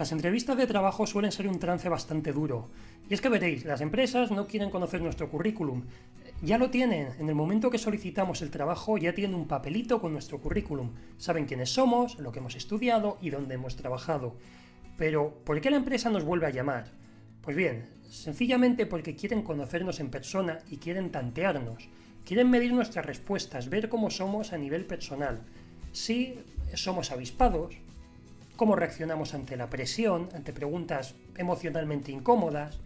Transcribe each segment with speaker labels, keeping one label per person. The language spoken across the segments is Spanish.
Speaker 1: Las entrevistas de trabajo suelen ser un trance bastante duro. Y es que veréis, las empresas no quieren conocer nuestro currículum. Ya lo tienen, en el momento que solicitamos el trabajo ya tienen un papelito con nuestro currículum. Saben quiénes somos, lo que hemos estudiado y dónde hemos trabajado. Pero, ¿por qué la empresa nos vuelve a llamar? Pues bien, sencillamente porque quieren conocernos en persona y quieren tantearnos. Quieren medir nuestras respuestas, ver cómo somos a nivel personal. Si somos avispados, cómo reaccionamos ante la presión, ante preguntas emocionalmente incómodas,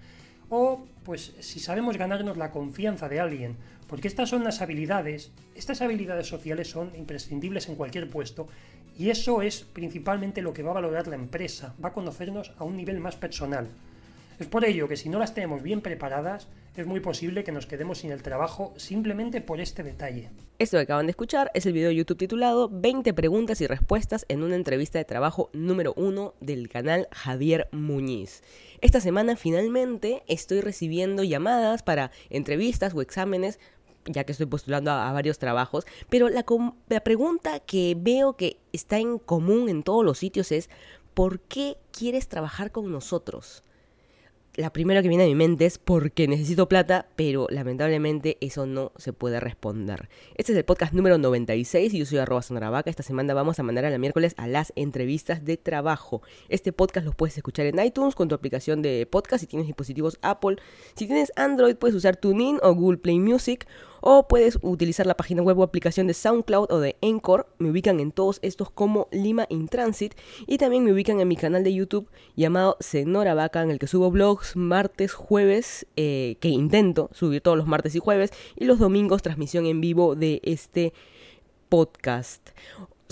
Speaker 1: o pues si sabemos ganarnos la confianza de alguien, porque estas son las habilidades, estas habilidades sociales son imprescindibles en cualquier puesto y eso es principalmente lo que va a valorar la empresa, va a conocernos a un nivel más personal. Es por ello que si no las tenemos bien preparadas, es muy posible que nos quedemos sin el trabajo simplemente por este detalle.
Speaker 2: Esto que acaban de escuchar es el video de YouTube titulado 20 preguntas y respuestas en una entrevista de trabajo número 1 del canal Javier Muñiz. Esta semana finalmente estoy recibiendo llamadas para entrevistas o exámenes ya que estoy postulando a, varios trabajos, pero la, la pregunta que veo que está en común en todos los sitios es, ¿por qué quieres trabajar con nosotros? La primera que viene a mi mente es porque necesito plata, pero lamentablemente eso no se puede responder. Este es el podcast número 96 y yo soy arroba sonaravaca. Esta semana vamos a mandar a la miércoles a las entrevistas de trabajo. Este podcast lo puedes escuchar en iTunes con tu aplicación de podcast si tienes dispositivos Apple. Si tienes Android puedes usar TuneIn o Google Play Music o puedes utilizar la página web o aplicación de SoundCloud o de Anchor. Me ubican en todos estos como Lima in Transit. Y también me ubican en mi canal de YouTube llamado Senora Vaca, en el que subo blogs martes, jueves, eh, que intento subir todos los martes y jueves. Y los domingos transmisión en vivo de este podcast.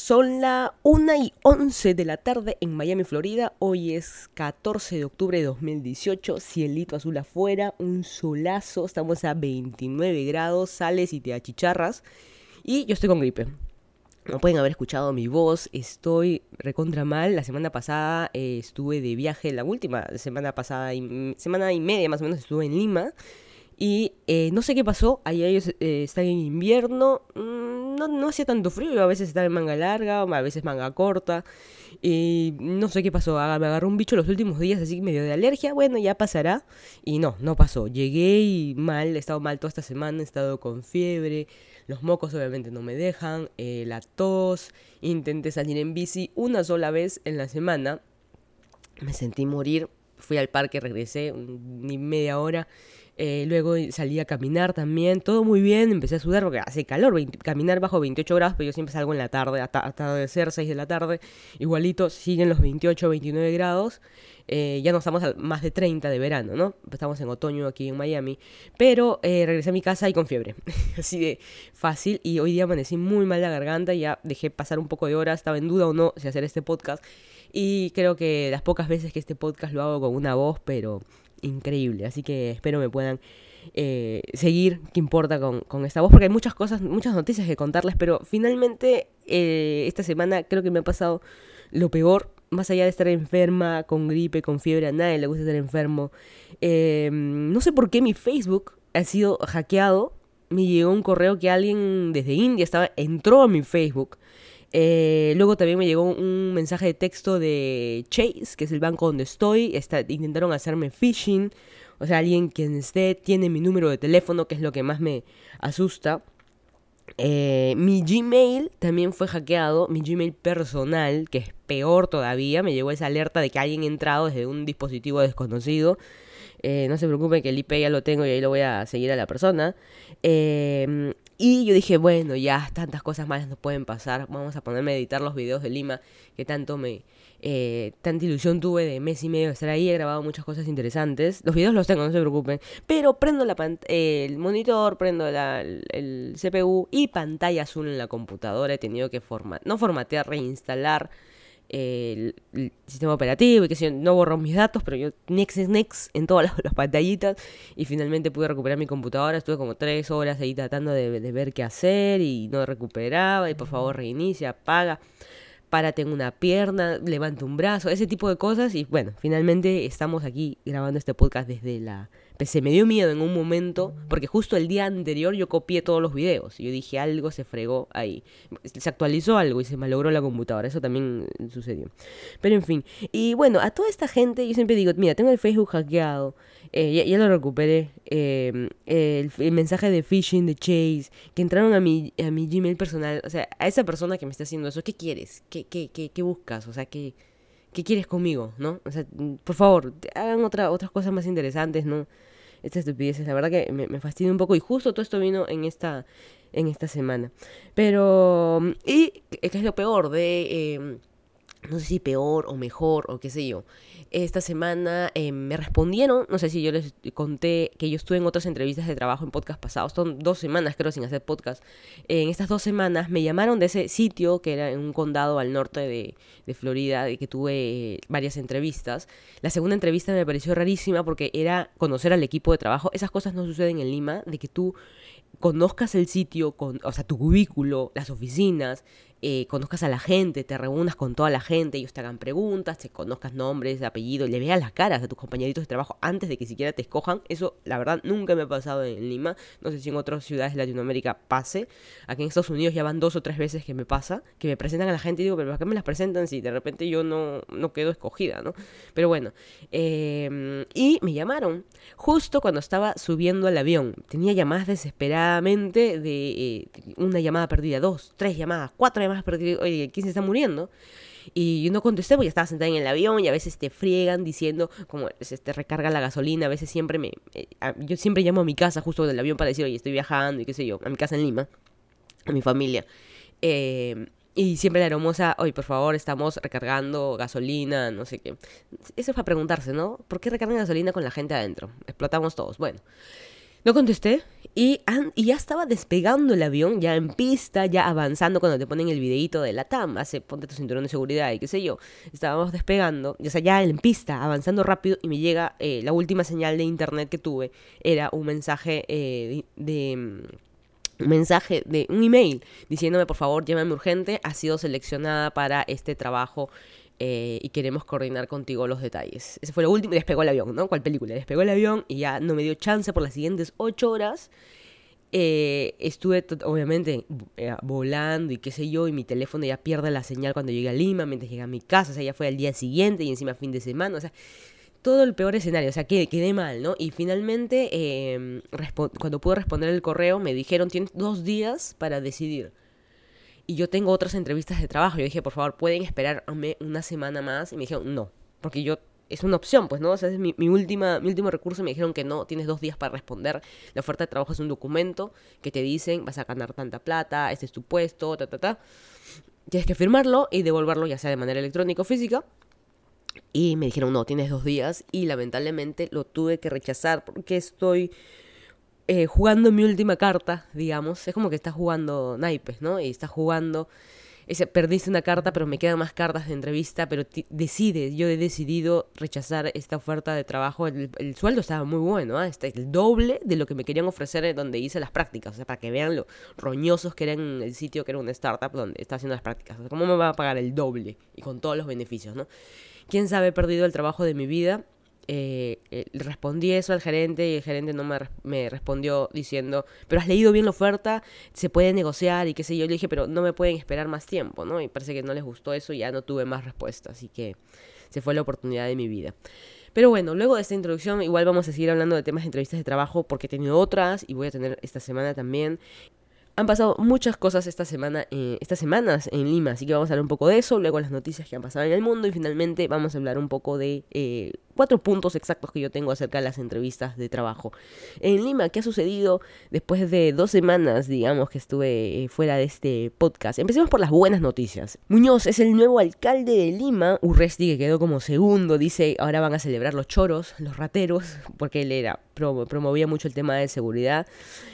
Speaker 2: Son la 1 y 11 de la tarde en Miami, Florida. Hoy es 14 de octubre de 2018. Cielito azul afuera, un solazo. Estamos a 29 grados, sales y te achicharras. Y yo estoy con gripe. No pueden haber escuchado mi voz, estoy recontra mal. La semana pasada eh, estuve de viaje, la última semana pasada, y, semana y media más o menos estuve en Lima. Y eh, no sé qué pasó, allá ellos eh, están en invierno, mm, no, no hacía tanto frío, a veces estaba en manga larga, a veces manga corta. Y no sé qué pasó, me agarró un bicho los últimos días, así que medio de alergia, bueno, ya pasará. Y no, no pasó. Llegué y mal, he estado mal toda esta semana, he estado con fiebre, los mocos obviamente no me dejan, eh, la tos, intenté salir en bici una sola vez en la semana, me sentí morir, fui al parque, regresé, ni media hora eh, luego salí a caminar también, todo muy bien, empecé a sudar porque hace calor, caminar bajo 28 grados, pero yo siempre salgo en la tarde, hasta, de ser 6 de la tarde, igualito siguen los 28, 29 grados, eh, ya no estamos a más de 30 de verano, ¿no? Estamos en otoño aquí en Miami, pero eh, regresé a mi casa y con fiebre, así de fácil, y hoy día amanecí muy mal la garganta, ya dejé pasar un poco de horas, estaba en duda o no si hacer este podcast, y creo que las pocas veces que este podcast lo hago con una voz, pero increíble. Así que espero me puedan eh, seguir, qué importa con, esta voz, porque hay muchas cosas, muchas noticias que contarles, pero finalmente eh, esta semana creo que me ha pasado lo peor, más allá de estar enferma, con gripe, con fiebre, a nadie le gusta estar enfermo. Em, no sé por qué mi Facebook ha sido hackeado. Me llegó un correo que alguien desde India estaba, entró a mi Facebook eh, luego también me llegó un mensaje de texto de Chase, que es el banco donde estoy. intentaron hacerme phishing. O sea, alguien quien esté tiene mi número de teléfono, que es lo que más me asusta. Eh, mi Gmail también fue hackeado, mi Gmail personal, que es peor todavía, me llegó esa alerta de que alguien ha entrado desde un dispositivo desconocido. Eh, no se preocupen que el IP ya lo tengo y ahí lo voy a seguir a la persona. Eh, y yo dije, bueno, ya tantas cosas malas no pueden pasar. Vamos a ponerme a editar los videos de Lima que tanto me, eh, tanta ilusión tuve de mes y medio de estar ahí. He grabado muchas cosas interesantes. Los videos los tengo, no se preocupen. Pero prendo la el monitor, prendo el CPU y pantalla azul en la computadora. He tenido que formatear, no formatear, reinstalar el, sistema operativo y que si no borro mis datos, pero yo next next en todas las, pantallitas y finalmente pude recuperar mi computadora. Estuve como tres horas ahí tratando de, ver qué hacer y no recuperaba y por favor reinicia, apaga, párate en una pierna, levanta un brazo, ese tipo de cosas y bueno, finalmente estamos aquí grabando este podcast desde la se me dio miedo en un momento, porque justo el día anterior yo copié todos los videos. Y yo dije, algo se fregó ahí. Se actualizó algo y se malogró la computadora. Eso también sucedió. Pero en fin. Y bueno, a toda esta gente yo siempre digo, mira, tengo el Facebook hackeado. Eh, ya, lo recuperé. Em, el, mensaje de phishing de Chase, que entraron a mi, a mi Gmail personal. O sea, a esa persona que me está haciendo eso, ¿qué quieres? ¿Qué, qué, qué, qué buscas? O sea, ¿qué, ¿qué quieres conmigo? ¿No? O sea, por favor, hagan otra, otras cosas más interesantes, ¿no? Esta estupidez, la verdad que me, fastidia un poco. Y justo todo esto vino en esta, en esta semana. Pero, y qué es lo peor de, em, no sé si peor o mejor o qué sé yo esta semana eh, me respondieron, no sé si yo les conté que yo estuve en otras entrevistas de trabajo en podcast pasados, son dos semanas creo sin hacer podcast. en estas dos semanas me llamaron de ese sitio que era en un condado al norte de, de Florida, de que tuve varias entrevistas. La segunda entrevista me pareció rarísima porque era conocer al equipo de trabajo. Esas cosas no suceden en Lima, de que tú conozcas el sitio, con, o sea, tu cubículo, las oficinas, eh, conozcas a la gente, te reúnas con toda la gente, ellos te hagan preguntas, te conozcas nombres, apellidos, le veas las caras a tus compañeritos de trabajo antes de que siquiera te escojan. Eso, la verdad, nunca me ha pasado en Lima. No sé si en otras ciudades de Latinoamérica pase. Aquí en Estados Unidos ya van dos o tres veces que me pasa, que me presentan a la gente y digo, pero ¿para qué me las presentan si de repente yo no, no quedo escogida, ¿no? Pero bueno, em, y me llamaron justo cuando estaba subiendo al avión. Tenía llamadas desesperadamente de eh, una llamada perdida, dos, tres llamadas, cuatro llamadas más, pero oye, ¿quién se está muriendo? Y yo no contesté porque estaba sentada en el avión y a veces te friegan diciendo como se te recarga la gasolina, a veces siempre me... Eh, yo siempre llamo a mi casa justo del avión para decir, oye, estoy viajando y qué sé yo, a mi casa en Lima, a mi familia. Eh, y siempre la hermosa, oye, por favor, estamos recargando gasolina, no sé qué. Eso es para preguntarse, ¿no? ¿Por qué recargan gasolina con la gente adentro? Explotamos todos. Bueno, no contesté y, ya estaba despegando el avión, ya en pista, ya avanzando cuando te ponen el videito de la TAM, hace ponte tu cinturón de seguridad y qué sé yo. Estábamos despegando, o sea, ya en pista, avanzando rápido y me llega eh, la última señal de internet que tuve, era un mensaje eh, de, un mensaje de un email diciéndome por favor llámame urgente, ha sido seleccionada para este trabajo eh, y queremos coordinar contigo los detalles. Ese fue lo último despegó el avión, ¿no? ¿Cuál película? Despegó el avión y ya no me dio chance por las siguientes ocho horas. Eh, estuve obviamente eh, volando y qué sé yo, y mi teléfono ya pierde la señal cuando llegué a Lima, mientras llegué a mi casa, o sea, ya fue al día siguiente y encima fin de semana, o sea, todo el peor escenario, o sea, que quedé mal, ¿no? Y finalmente, em, cuando pude responder el correo, me dijeron, tienes dos días para decidir y yo tengo otras entrevistas de trabajo. Yo dije, por favor, ¿pueden esperarme una semana más? Y me dijeron, no, porque yo es una opción, pues, ¿no? O sea, es mi, última, mi último recurso. Me dijeron que no, tienes dos días para responder. La oferta de trabajo es un documento que te dicen, vas a ganar tanta plata, este es tu puesto, ta, ta, ta. Tienes que firmarlo y devolverlo, ya sea de manera electrónica o física. Y me dijeron, no, tienes dos días. Y lamentablemente lo tuve que rechazar porque estoy eh, jugando mi última carta, digamos. Es como que estás jugando naipes, ¿no? Y estás jugando. Perdiste una carta, pero me quedan más cartas de entrevista, pero decides, yo he decidido rechazar esta oferta de trabajo. El, sueldo estaba muy bueno, ¿eh? El doble de lo que me querían ofrecer donde hice las prácticas, o sea, para que vean lo roñosos que era en el sitio que era una startup donde estaba haciendo las prácticas. O sea, ¿cómo me va a pagar el doble y con todos los beneficios, ¿no? ¿Quién sabe, he perdido el trabajo de mi vida eh, eh, respondí eso al gerente y el gerente no me, respondió diciendo, pero has leído bien la oferta, se puede negociar y qué sé yo. Le dije, pero no me pueden esperar más tiempo, ¿no? Y parece que no les gustó eso y ya no tuve más respuesta, así que se fue la oportunidad de mi vida. Pero bueno, luego de esta introducción igual vamos a seguir hablando de temas de entrevistas de trabajo porque he tenido otras y voy a tener esta semana también. Han pasado muchas cosas esta semana, eh, estas semanas en Lima, así que vamos a hablar un poco de eso, luego las noticias que han pasado en el mundo y finalmente vamos a hablar un poco de eh, cuatro puntos exactos que yo tengo acerca de las entrevistas de trabajo. En Lima, ¿qué ha sucedido después de dos semanas, digamos, que estuve eh, fuera de este podcast? Empecemos por las buenas noticias. Muñoz es el nuevo alcalde de Lima. Urresti, que quedó como segundo, dice ahora van a celebrar los choros, los rateros, porque él era promovía mucho el tema de seguridad.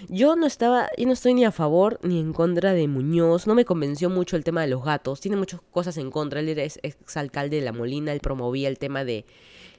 Speaker 2: Yo no estaba, yo no estoy ni a favor ni en contra de Muñoz. No me convenció mucho el tema de los gatos. Tiene muchas cosas en contra. Él era ex alcalde de La Molina, él promovía el tema de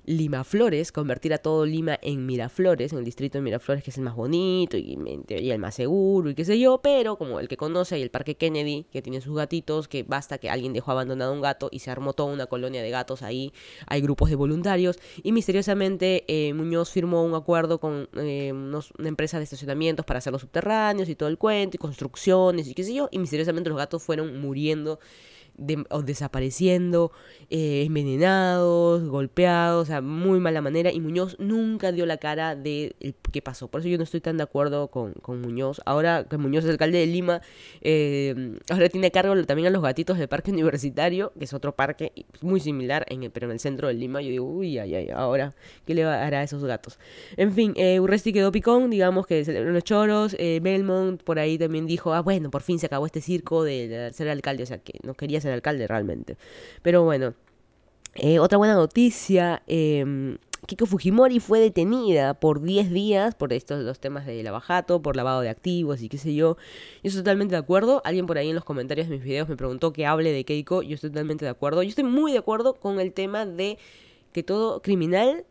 Speaker 2: Lima Flores, convertir a todo Lima en Miraflores, en el distrito de Miraflores, que es el más bonito y, el más seguro y qué sé yo, pero como el que conoce y el Parque Kennedy, que tiene sus gatitos, que basta que alguien dejó abandonado un gato y se armó toda una colonia de gatos ahí, hay grupos de voluntarios. Y misteriosamente eh, Muñoz firmó un acuerdo con eh, una empresa de estacionamientos para hacer los subterráneos y todo el cuento y construcciones y qué sé yo, y misteriosamente los gatos fueron muriendo o desapareciendo, eh, envenenados, golpeados, o sea, muy mala manera. Y Muñoz nunca dio la cara de qué pasó. Por eso yo no estoy tan de acuerdo con, con Muñoz. Ahora que Muñoz es alcalde de Lima, eh, ahora tiene cargo también a los gatitos del parque universitario, que es otro parque muy similar, en pero en el centro de Lima. Yo digo, uy, ay, ay, ahora, ¿qué le hará a esos gatos? En fin, eh, Urresti quedó picón, digamos que los choros. Eh, Belmont por ahí también dijo, ah, bueno, por fin se acabó este circo de ser alcalde, o sea, que no quería ser alcalde realmente. Pero bueno, eh, otra buena noticia. Eh, Kiko Fujimori fue detenida por 10 días por estos los temas de lavajato, por lavado de activos y qué sé yo. Yo estoy totalmente de acuerdo. Alguien por ahí en los comentarios de mis videos me preguntó que hable de Keiko. Yo estoy totalmente de acuerdo. Yo estoy muy de acuerdo con el tema de que todo criminal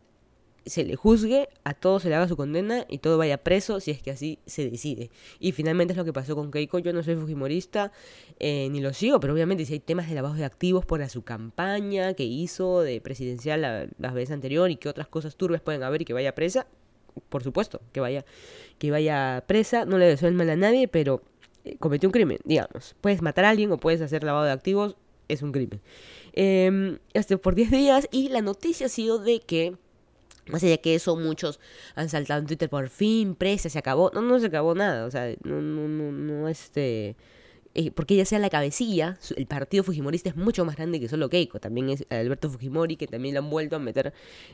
Speaker 2: se le juzgue, a todo se le haga su condena y todo vaya preso si es que así se decide. Y finalmente es lo que pasó con Keiko. Yo no soy fujimorista eh, ni lo sigo, pero obviamente si hay temas de lavado de activos por su campaña que hizo de presidencial la, las veces anterior y que otras cosas turbias pueden haber y que vaya presa, por supuesto, que vaya, que vaya presa. No le deseo el mal a nadie, pero eh, cometió un crimen, digamos. Puedes matar a alguien o puedes hacer lavado de activos, es un crimen. Eh, este, por 10 días y la noticia ha sido de que más allá que eso, muchos han saltado en Twitter por fin, presa, se acabó. No, no se acabó nada. O sea, no, no, no, no este. Eh, porque ella sea la cabecilla, el partido Fujimorista es mucho más grande que solo Keiko. También es Alberto Fujimori, que también lo han vuelto a meter.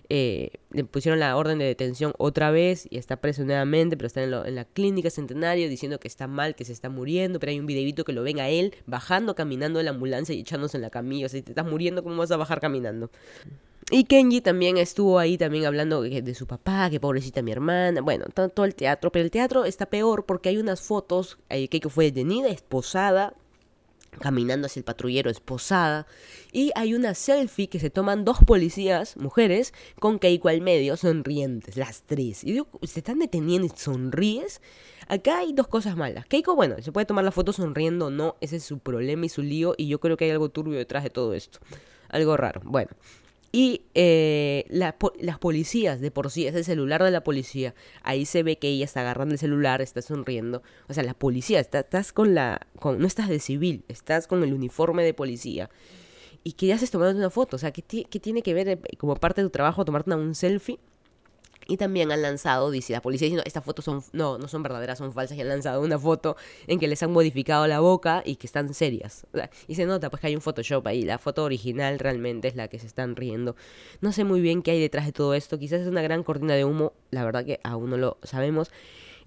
Speaker 2: Eh, le pusieron la orden de detención otra vez y está preso nuevamente, pero está en, en, la clínica centenario diciendo que está mal, que se está muriendo. Pero hay un videito que lo ven a él bajando, caminando de la ambulancia y echándose en la camilla. O sea, si te estás muriendo, ¿cómo vas a bajar caminando? Y Kenji también estuvo ahí también hablando de su papá, que pobrecita mi hermana, bueno, todo el teatro, pero el teatro está peor porque hay unas fotos, eh, que fue detenida, esposada, caminando hacia el patrullero esposada y hay una selfie que se toman dos policías, mujeres, con Keiko al medio, sonrientes, las tres. Y digo, ¿se están deteniendo y sonríes? Acá hay dos cosas malas. Keiko, bueno, se puede tomar la foto sonriendo o no, ese es su problema y su lío y yo creo que hay algo turbio detrás de todo esto. Algo raro. Bueno, y eh, las policías, de por sí, es el celular de la policía. Ahí se ve que ella está agarrando el celular, está sonriendo. O sea, la policía, estás con la. Con, no estás de civil, estás con el uniforme de policía. Y que ya haces tomando una foto. O sea, ¿qué, qué tiene que ver eh, como parte de tu trabajo tomarte un selfie? Y también han lanzado, dice la policía diciendo, estas fotos son, no, no son verdaderas, son falsas. Y han lanzado una foto en que les han modificado la boca y que están serias. y se nota pues que hay un Photoshop ahí. La foto original realmente es la que se están riendo. No sé muy bien qué hay detrás de todo esto. Quizás es una gran cortina de humo. La verdad que aún no lo sabemos.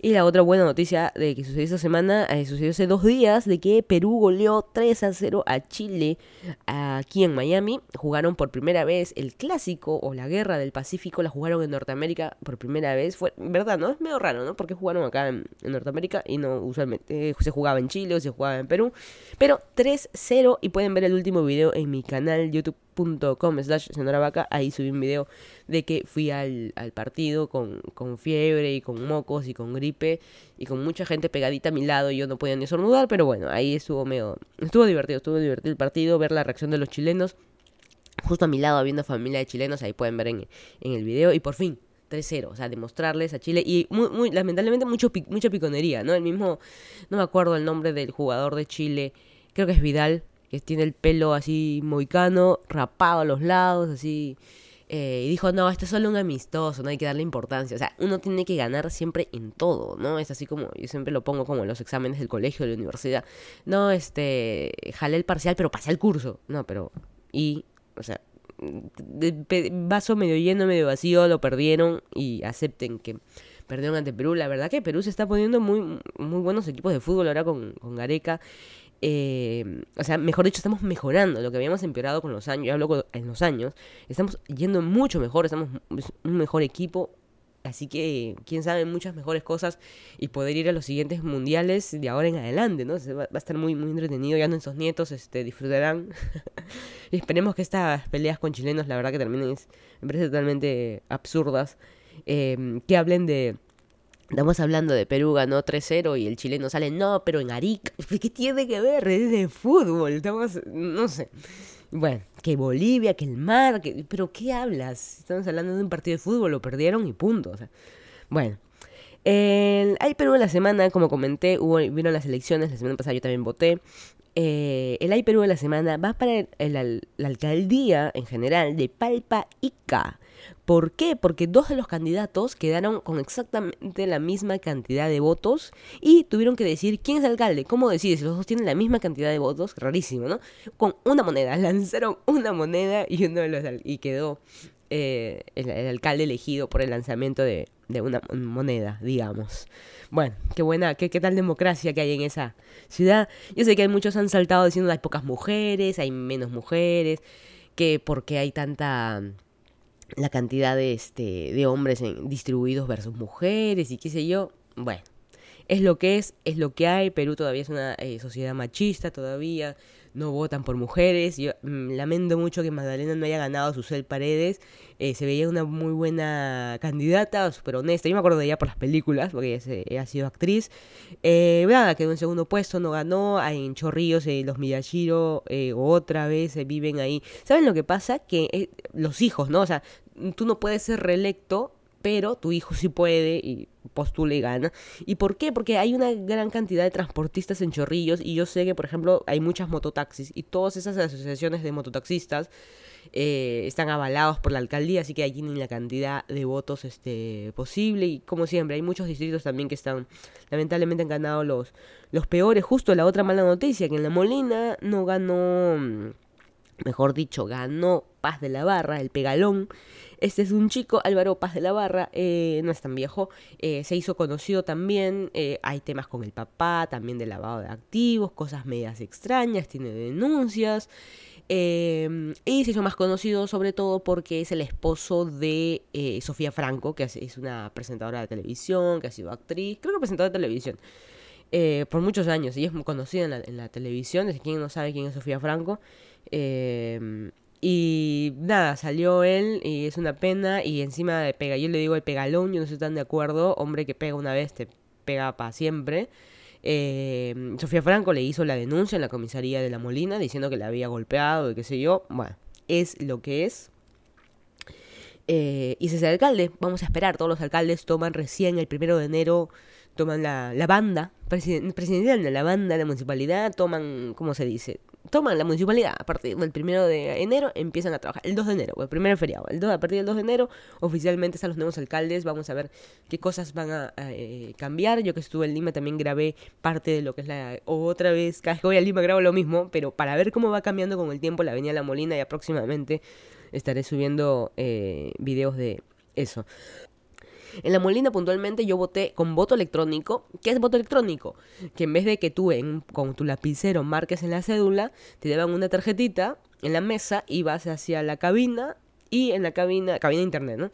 Speaker 2: Y la otra buena noticia de que sucedió esta semana, eh, sucedió hace dos días, de que Perú goleó 3 a 0 a Chile aquí en Miami. Jugaron por primera vez el clásico o la guerra del Pacífico, la jugaron en Norteamérica por primera vez. Fue, verdad, ¿no? Es medio raro, ¿no? Porque jugaron acá en, Norteamérica y no usualmente eh, se jugaba en Chile o se jugaba en Perú. Pero 3-0 y pueden ver el último video en mi canal YouTube com slash Vaca, ahí subí un video de que fui al, partido con, con, fiebre y con mocos y con gripe y con mucha gente pegadita a mi lado y yo no podía ni sornudar, pero bueno, ahí estuvo medio, estuvo divertido, estuvo divertido el partido, ver la reacción de los chilenos, justo a mi lado habiendo familia de chilenos, ahí pueden ver en, en el video y por fin 3-0, o sea, demostrarles a Chile y muy, muy lamentablemente mucho, mucha piconería, ¿no? El mismo, no me acuerdo el nombre del jugador de Chile, creo que es Vidal, que tiene el pelo así moicano, rapado a los lados, así. Eh, y dijo, no, esto es solo un amistoso, no hay que darle importancia. O sea, uno tiene que ganar siempre en todo, ¿no? Es así como, yo siempre lo pongo como en los exámenes del colegio, de la universidad. No, este, jalé el parcial, pero pasé el curso. No, pero, y, o sea, vaso medio lleno, medio vacío, lo perdieron y acepten que perdieron ante Perú. La verdad que Perú se está poniendo muy, muy buenos equipos de fútbol ahora con, con Gareca. Eh, o sea, mejor dicho, estamos mejorando lo que habíamos empeorado con los años, yo hablo en los años, estamos yendo mucho mejor, estamos un mejor equipo, Así que, quién sabe, muchas mejores cosas y poder ir a los siguientes mundiales de ahora en adelante, ¿no? Va, va a estar muy, muy entretenido, ya nuestros nietos este, disfrutarán. y esperemos que estas peleas con chilenos, la verdad que terminen, me parece totalmente absurdas. Eh, que hablen de Estamos hablando de Perú ganó 3-0 y el chileno sale, no, pero en Arica. ¿Qué tiene que ver? Es de fútbol. Estamos, no sé. Bueno, que Bolivia, que el mar, pero ¿qué hablas? Estamos hablando de un partido de fútbol, lo perdieron y punto. Bueno. El, hay Perú en la semana, como comenté, hubo, vino las elecciones, la semana pasada yo también voté. Eh, el Hay Perú de la semana va para la alcaldía en general de Palpa Ica. ¿Por qué? Porque dos de los candidatos quedaron con exactamente la misma cantidad de votos y tuvieron que decir quién es el alcalde. ¿Cómo decides los dos tienen la misma cantidad de votos? Rarísimo, ¿no? Con una moneda. Lanzaron una moneda y uno de los y quedó eh, el, alcalde elegido por el lanzamiento de, una moneda, digamos. Bueno, qué buena, qué, qué tal democracia que hay en esa ciudad. Yo sé que hay muchos han saltado diciendo hay pocas mujeres, hay menos mujeres, que porque hay tanta la cantidad de, este, de hombres en, distribuidos versus mujeres y qué sé yo. Bueno, es lo que es, es lo que hay. Perú todavía es una eh, sociedad machista todavía no votan por mujeres. Yo mm, lamento mucho que Magdalena no haya ganado a Cel Paredes. Eh, se veía una muy buena candidata, súper honesta. Yo me acuerdo de ella por las películas, porque ella, ha sido actriz. Eh, quedó en segundo puesto, no ganó. En Chorrillos, eh, los Miyashiro eh, otra vez viven ahí. ¿Saben lo que pasa? Que los hijos, ¿no? O sea, tú no puedes ser reelecto pero tu hijo sí puede y postula y gana. ¿Y por qué? Porque hay una gran cantidad de transportistas en Chorrillos y yo sé que, por ejemplo, hay muchas mototaxis y todas esas asociaciones de mototaxistas eh, están avalados por la alcaldía, así que ahí tienen la cantidad de votos este, posible y como siempre, hay muchos distritos también que están, lamentablemente han ganado los, los peores. Justo la otra mala noticia, que en La Molina no ganó mejor dicho, ganó Paz de la Barra, el pegalón. Este es un chico, Álvaro Paz de la Barra, eh, no es tan viejo, eh, se hizo conocido también, eh, hay temas con el papá, también de lavado de activos, cosas medias extrañas, tiene denuncias. y se hizo más conocido sobre todo porque es el esposo de Sofía Franco, que es una presentadora de televisión, que ha sido actriz, creo que presentadora de televisión. por muchos años, y es muy conocida en la, en la televisión, es quien no sabe quién es Sofía Franco. Y nada, salió él y es una pena y encima de pega, yo le digo el pegalón, yo no estoy tan de acuerdo, hombre que pega una vez te pega para siempre. Eh, Sofía Franco le hizo la denuncia en la comisaría de La Molina diciendo que le había golpeado y qué sé yo. Bueno, es lo que es. Eh, y ese es el alcalde, vamos a esperar, todos los alcaldes toman recién el primero de enero, toman la, la banda presidencial, la banda, la municipalidad, toman, ¿cómo se dice? toman la municipalidad a partir del primero de enero, empiezan a trabajar. El 2 de enero, el primer feriado. El 2, a partir del 2 de enero, oficialmente están los nuevos alcaldes. Vamos a ver qué cosas van a, eh, cambiar. Yo que estuve en Lima también grabé parte de lo que es la. Otra vez, vez que voy a Lima grabo lo mismo, pero para ver cómo va cambiando con el tiempo la Avenida La Molina y aproximadamente estaré subiendo eh, videos de eso. En la Molina puntualmente yo voté con voto electrónico. ¿Qué es voto electrónico? Que en vez de que tú en, con tu lapicero marques en la cédula, te llevan una tarjetita en la mesa y vas hacia la cabina y en la cabina, cabina internet, ¿no?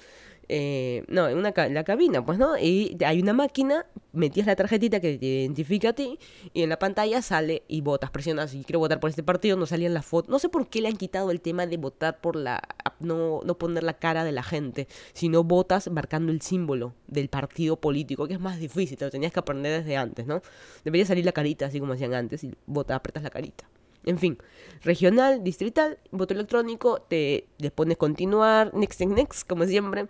Speaker 2: Eh, no, en, una, la cabina, pues, ¿no? Y hay una máquina, metías la tarjetita que te identifica a ti y en la pantalla sale y votas, presionas y quiero votar por este partido, no salían las fotos. No sé por qué le han quitado el tema de votar por la, no, no poner la cara de la gente, sino votas marcando el símbolo del partido político, que es más difícil, te lo tenías que aprender desde antes, ¿no? Debería salir la carita, así como hacían antes, y votas, apretas la carita. En fin, regional, distrital, voto electrónico, te, te pones continuar, next, next, next, como siempre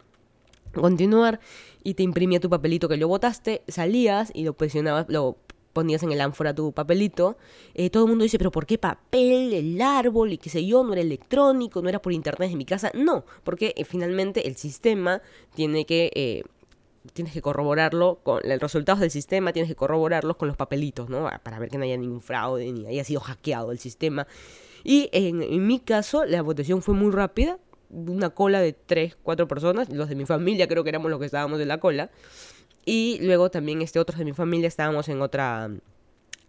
Speaker 2: continuar y te imprimía tu papelito que lo botaste, salías y lo presionabas, lo ponías en el ánfora tu papelito. Eh, todo el mundo dice, pero ¿por qué papel? El árbol y qué sé yo, no era electrónico, no era por internet en mi casa. No, porque eh, finalmente el sistema tiene que... Eh, tienes que corroborarlo con los resultados del sistema, tienes que corroborarlos con los papelitos, ¿no? Para ver que no haya ningún fraude ni haya sido hackeado el sistema. Y en, en mi caso, la votación fue muy rápida una cola de tres, cuatro personas, los de mi familia creo que éramos los que estábamos en la cola, y luego también este, otros de mi familia estábamos en otra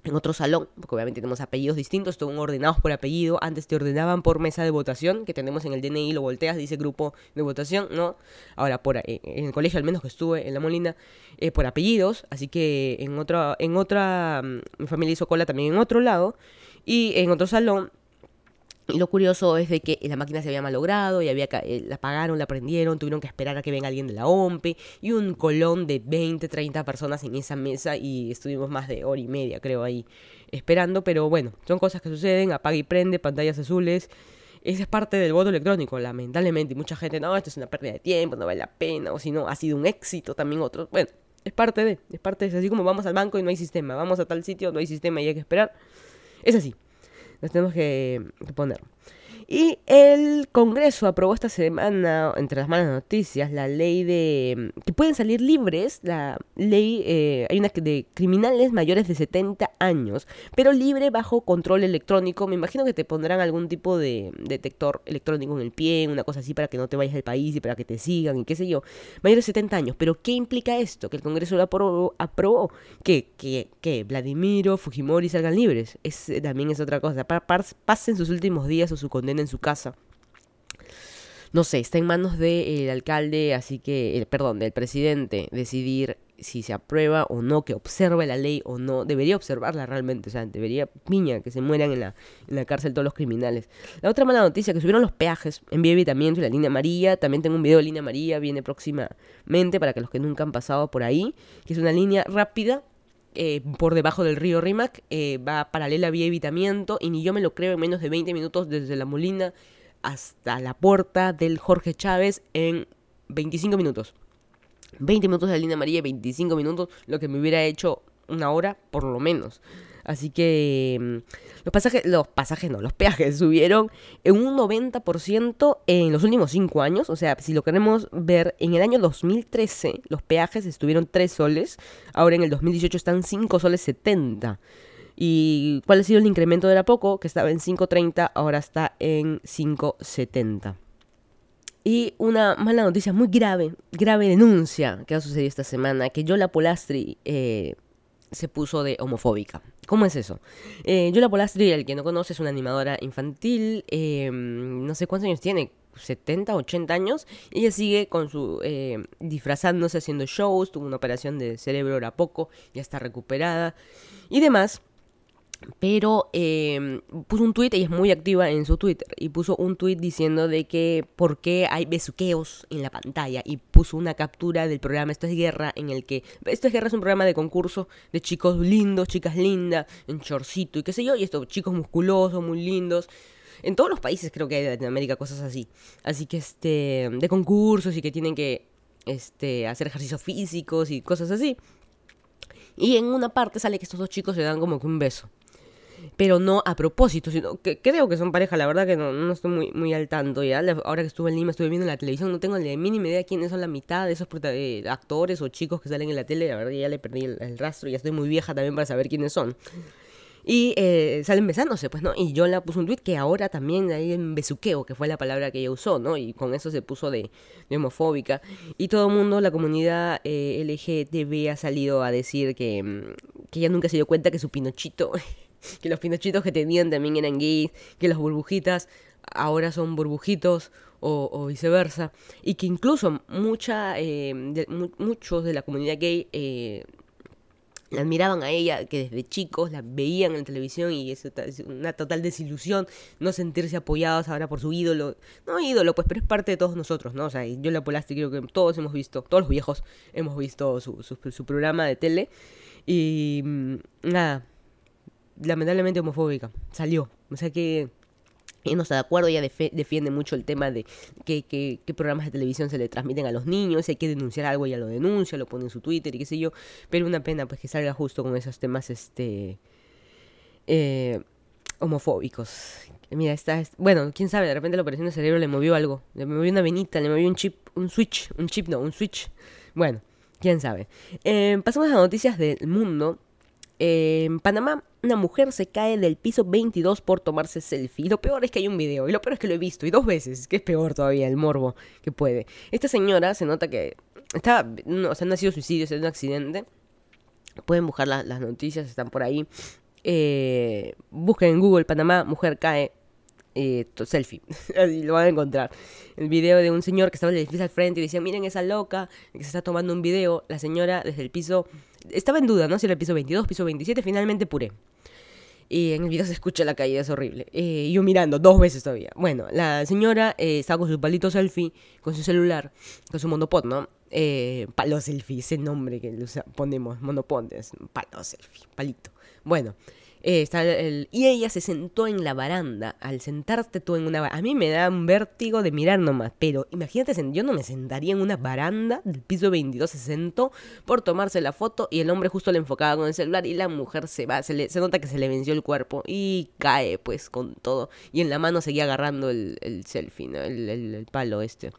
Speaker 2: en otro salón, porque obviamente tenemos apellidos distintos, están ordenados por apellido, antes te ordenaban por mesa de votación, que tenemos en el DNI, lo volteas, dice grupo de votación, ¿no? Ahora, por, eh, en el colegio al menos que estuve, en La Molina, eh, por apellidos, así que en otra, en otra, mm, mi familia hizo cola también en otro lado, y en otro salón lo curioso es de que la máquina se había malogrado y había eh, la apagaron, la prendieron, tuvieron que esperar a que venga alguien de la OMPE y un colón de 20, 30 personas en esa mesa y estuvimos más de hora y media creo ahí esperando, pero bueno, son cosas que suceden, apaga y prende, pantallas azules. Esa es parte del voto electrónico, lamentablemente. Y mucha gente, no, esto es una pérdida de tiempo, no vale la pena, o si no, ha sido un éxito también otros. Bueno, es parte de, es parte de, es así como vamos al banco y no hay sistema, vamos a tal sitio, no hay sistema y hay que esperar. Es así nos tenemos que, poner. Y el Congreso aprobó esta semana, entre las malas noticias, la ley de que pueden salir libres, la ley, eh, hay una de criminales mayores de 70 años, pero libre bajo control electrónico. Me imagino que te pondrán algún tipo de detector electrónico en el pie, una cosa así para que no te vayas del país y para que te sigan y qué sé yo. Mayores de 70 años, pero ¿qué implica esto? Que el Congreso lo aprobó, que, que, que Vladimiro, Fujimori salgan libres. Es, también es otra cosa. Pasen sus últimos días o su condena en su casa. No sé, está en manos del alcalde, así que, el, perdón, del presidente, decidir si se aprueba o no, que observe la ley o no. Debería observarla realmente, o sea, debería piña que se mueran en la, en la cárcel todos los criminales. La otra mala noticia, que subieron los peajes en vía evitamiento y la línea amarilla. También tengo un video de línea amarilla, viene próximamente para que los que nunca han pasado por ahí, que es una línea rápida eh, por debajo del río Rimac, eh, va paralela vía evitamiento y ni yo me lo creo en menos de 20 minutos desde la Molina hasta la puerta del Jorge Chávez en 25 minutos. 20 minutos de la línea amarilla, 25 minutos, lo que me hubiera hecho una hora por lo menos. Así que mm, los pasajes, los pasajes no, los peajes subieron en un 90% en los últimos 5 años. O sea, si lo queremos ver, en el año 2013 los peajes estuvieron 3 soles, ahora en el 2018 están 5 soles 70. ¿Y cuál ha sido el incremento de la poco? Que estaba en 5.30, ahora está en 5.70. Y una mala noticia muy grave, grave denuncia que ha sucedido esta semana, que Yola Polastri eh, se puso de homofóbica. ¿Cómo es eso? Eh, Yola Polastri, el que no conoce, es una animadora infantil, eh, no sé cuántos años tiene, 70, 80 años, y ella sigue con su eh, disfrazándose, haciendo shows, tuvo una operación de cerebro ahora poco, ya está recuperada y demás. Pero eh, puso un tweet, ella es muy activa en su Twitter, y puso un tweet diciendo de que por qué hay besuqueos en la pantalla, y puso una captura del programa Esto es Guerra, en el que, Esto es Guerra es un programa de concurso de chicos lindos, chicas lindas, en chorcito y qué sé yo, y estos chicos musculosos, muy lindos, en todos los países creo que hay de Latinoamérica cosas así, así que este, de concursos y que tienen que este, hacer ejercicios físicos y cosas así. Y en una parte sale que estos dos chicos se dan como que un beso pero no a propósito, sino que creo que son pareja, la verdad que no, no estoy muy, muy al tanto ya, ahora que estuve en Lima, estuve viendo la televisión, no tengo ni idea quiénes son la mitad de esos eh, actores o chicos que salen en la tele, la verdad ya le perdí el, rastro, ya estoy muy vieja también para saber quiénes son. Y eh, salen besándose, pues, ¿no? Y yo la puse un tweet que ahora también hay en besuqueo, que fue la palabra que ella usó, ¿no? Y con eso se puso de, homofóbica. Y todo el mundo, la comunidad eh, LGTB ha salido a decir que, mm, que ella nunca se dio cuenta que su pinochito que los pinochitos que tenían también eran gays, que las burbujitas ahora son burbujitos o, viceversa, y que incluso mucha, eh, muchos de la comunidad gay eh, la admiraban a ella, que desde chicos la veían en la televisión y es una total desilusión no sentirse apoyados ahora por su ídolo. No ídolo, pues, pero es parte de todos nosotros, ¿no? O sea, yo la Polasti creo que todos hemos visto, todos los viejos hemos visto su, su programa de tele. Y mm, nada, lamentablemente homofóbica. Salió. O sea que ella no está de acuerdo, ella defiende mucho el tema de qué programas de televisión se le transmiten a los niños, si hay que denunciar algo, ella lo denuncia, lo pone en su Twitter y qué sé yo, pero una pena pues que salga justo con esos temas este eh, homofóbicos. Mira, está, bueno, quién sabe, de repente la operación de cerebro le movió algo, le movió una venita, le movió un chip, un switch, un chip no, un switch. Bueno, quién sabe. Eh, pasamos a noticias del mundo. En Panamá una mujer se cae del piso 22 por tomarse selfie. Y lo peor es que hay un video. Y lo peor es que lo he visto. Y dos veces. Que es peor todavía el morbo que puede. Esta señora se nota que. Está, no, o sea, no ha sido suicidio, es un accidente. Pueden buscar las noticias, están por ahí. Eh, busquen en Google Panamá, mujer cae, eh, selfie. Así lo van a encontrar. El video de un señor que estaba en el edificio al frente y decía, miren esa loca que se está tomando un video. La señora desde el piso... Estaba en duda, ¿no? Si era el piso 22, piso 27, finalmente puré. Y en el video se escucha la caída, es horrible. Eh, yo mirando dos veces todavía. Bueno, la señora eh, estaba con su palito selfie, con su celular, con su monopod, ¿no? Eh, palo selfie, ese nombre que ponemos, monopod, es palo selfie, palito. Bueno, eh, está el, y ella se sentó en la baranda. Al sentarte tú en una baranda. A mí me da un vértigo de mirar nomás. Pero imagínate, yo no me sentaría en una baranda del piso 22. Se sentó por tomarse la foto y el hombre justo le enfocaba con el celular y la mujer se va. Se, le, se nota que se le venció el cuerpo y cae pues con todo. Y en la mano seguía agarrando el, el selfie, ¿no? el, el palo este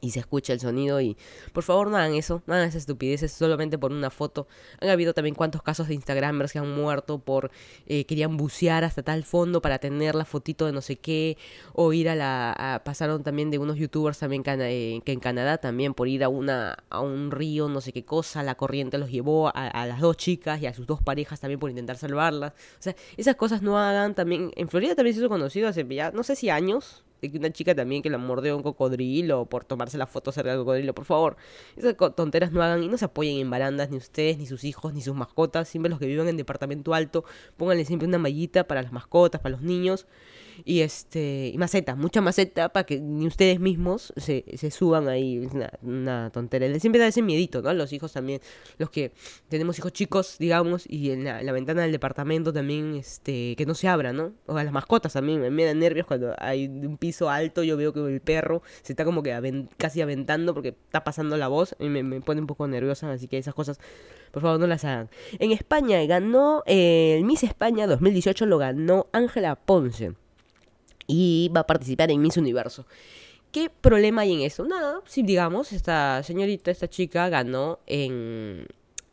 Speaker 2: y se escucha el sonido y por favor no hagan eso, no hagan esas estupideces solamente por una foto. Han habido también cuantos casos de Instagramers que han muerto por eh, querían bucear hasta tal fondo para tener la fotito de no sé qué o ir a la pasaron también de unos youtubers también eh, que en Canadá también por ir a una a un río no sé qué cosa, la corriente los llevó a, a las dos chicas y a sus dos parejas también por intentar salvarlas. O sea, esas cosas no hagan también en Florida también se hizo conocido hace ya no sé si años que una chica también que la mordió un cocodrilo por tomarse la foto cerca del cocodrilo, por favor. Esas tonteras no hagan y no se apoyen en barandas, ni ustedes, ni sus hijos, ni sus mascotas. Siempre los que viven en departamento alto, pónganle siempre una mallita para las mascotas, para los niños y este y maceta, mucha maceta para que ni ustedes mismos se, se suban ahí, una, una tontería. Siempre da ese miedito, ¿no? Los hijos también, los que tenemos hijos chicos, digamos, y en la, ventana del departamento también, este, que no se abra, ¿no? O a las mascotas también, me, da nervios cuando hay un piso alto, yo veo que el perro se está como que casi aventando porque está pasando la voz y me, me pone un poco nerviosa, así que esas cosas por favor no las hagan. En España ganó, eh, el Miss España 2018 lo ganó Ángela Ponce y va a participar en Miss Universo. ¿Qué problema hay en eso? Nada, si digamos, esta señorita, esta chica ganó en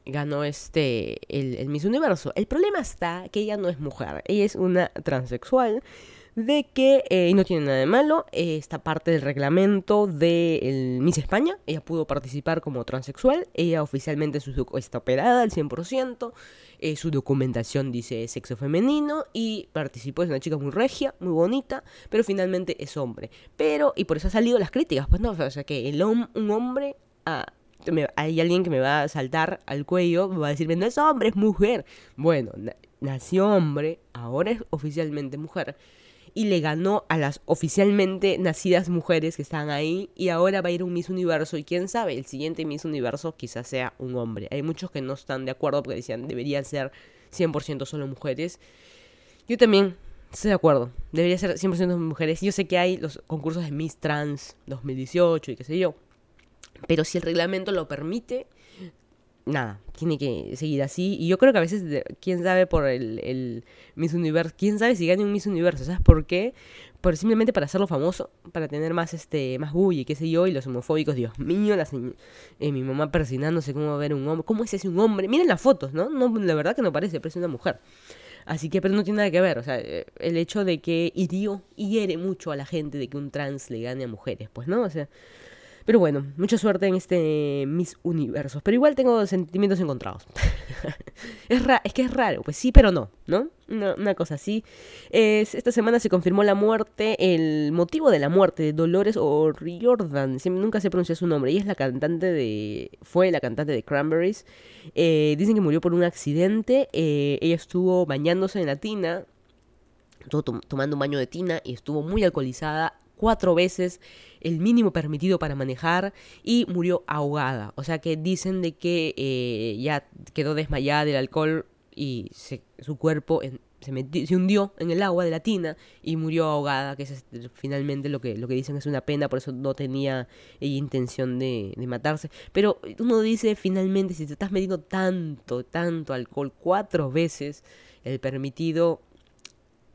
Speaker 2: ganó este el, el, Miss Universo. El problema está que ella no es mujer, ella es una transexual de que, eh, y no tiene nada de malo, esta parte del reglamento de Miss España, ella pudo participar como transexual, ella oficialmente está operada al 100%, eh, su documentación dice sexo femenino y participó, es una chica muy regia, muy bonita, pero finalmente es hombre. Pero, y por eso han salido las críticas, pues no, o sea que el un hombre... Ah, hay alguien que me va a saltar al cuello, me va a decirme, no es hombre, es mujer. Bueno, nació hombre, ahora es oficialmente mujer y le ganó a las oficialmente nacidas mujeres que están ahí y ahora va a ir un Miss Universo y quién sabe, el siguiente Miss Universo quizás sea un hombre. Hay muchos que no están de acuerdo porque decían deberían ser 100% solo mujeres. Yo también estoy de acuerdo, debería ser 100% mujeres. Yo sé que hay los concursos de Miss Trans 2018 y qué sé yo, pero si el reglamento lo permite, nada, tiene que seguir así. Y yo creo que a veces, quién sabe por el, Miss Universo, quién sabe si gane un Miss Universo, ¿sabes por qué? Por, simplemente para hacerlo famoso, para tener más este más y qué sé yo, y los homofóbicos, Dios mío, la eh, mi mamá persinándose cómo va a ver un hombre, cómo es ese un hombre, miren las fotos, ¿no? no la verdad que no parece, parece una mujer. Así que, pero no tiene nada que ver, o sea, eh, el hecho de que hirió, hiere mucho a la gente de que un trans le gane a mujeres, pues, ¿no? O sea, pero bueno, mucha suerte en este Miss Universos. Pero igual tengo sentimientos encontrados. es, es que es raro, pues sí, pero no, ¿no? Una, cosa así. Es, esta semana se confirmó la muerte, el motivo de la muerte de Dolores O'Riordan. Nunca se pronuncia su nombre. Ella es la cantante de. Fue la cantante de Cranberries. Eh, dicen que murió por un accidente. Eh, ella estuvo bañándose en la tina. Estuvo tomando un baño de tina y estuvo muy alcoholizada cuatro veces el mínimo permitido para manejar y murió ahogada. O sea que dicen de que eh, ya quedó desmayada del alcohol y su cuerpo se, se, hundió en el agua de la tina y murió ahogada, que es finalmente lo que, lo que dicen es una pena, por eso no tenía ella intención de, de matarse. Pero uno dice finalmente, si te estás metiendo tanto, tanto alcohol cuatro veces, el permitido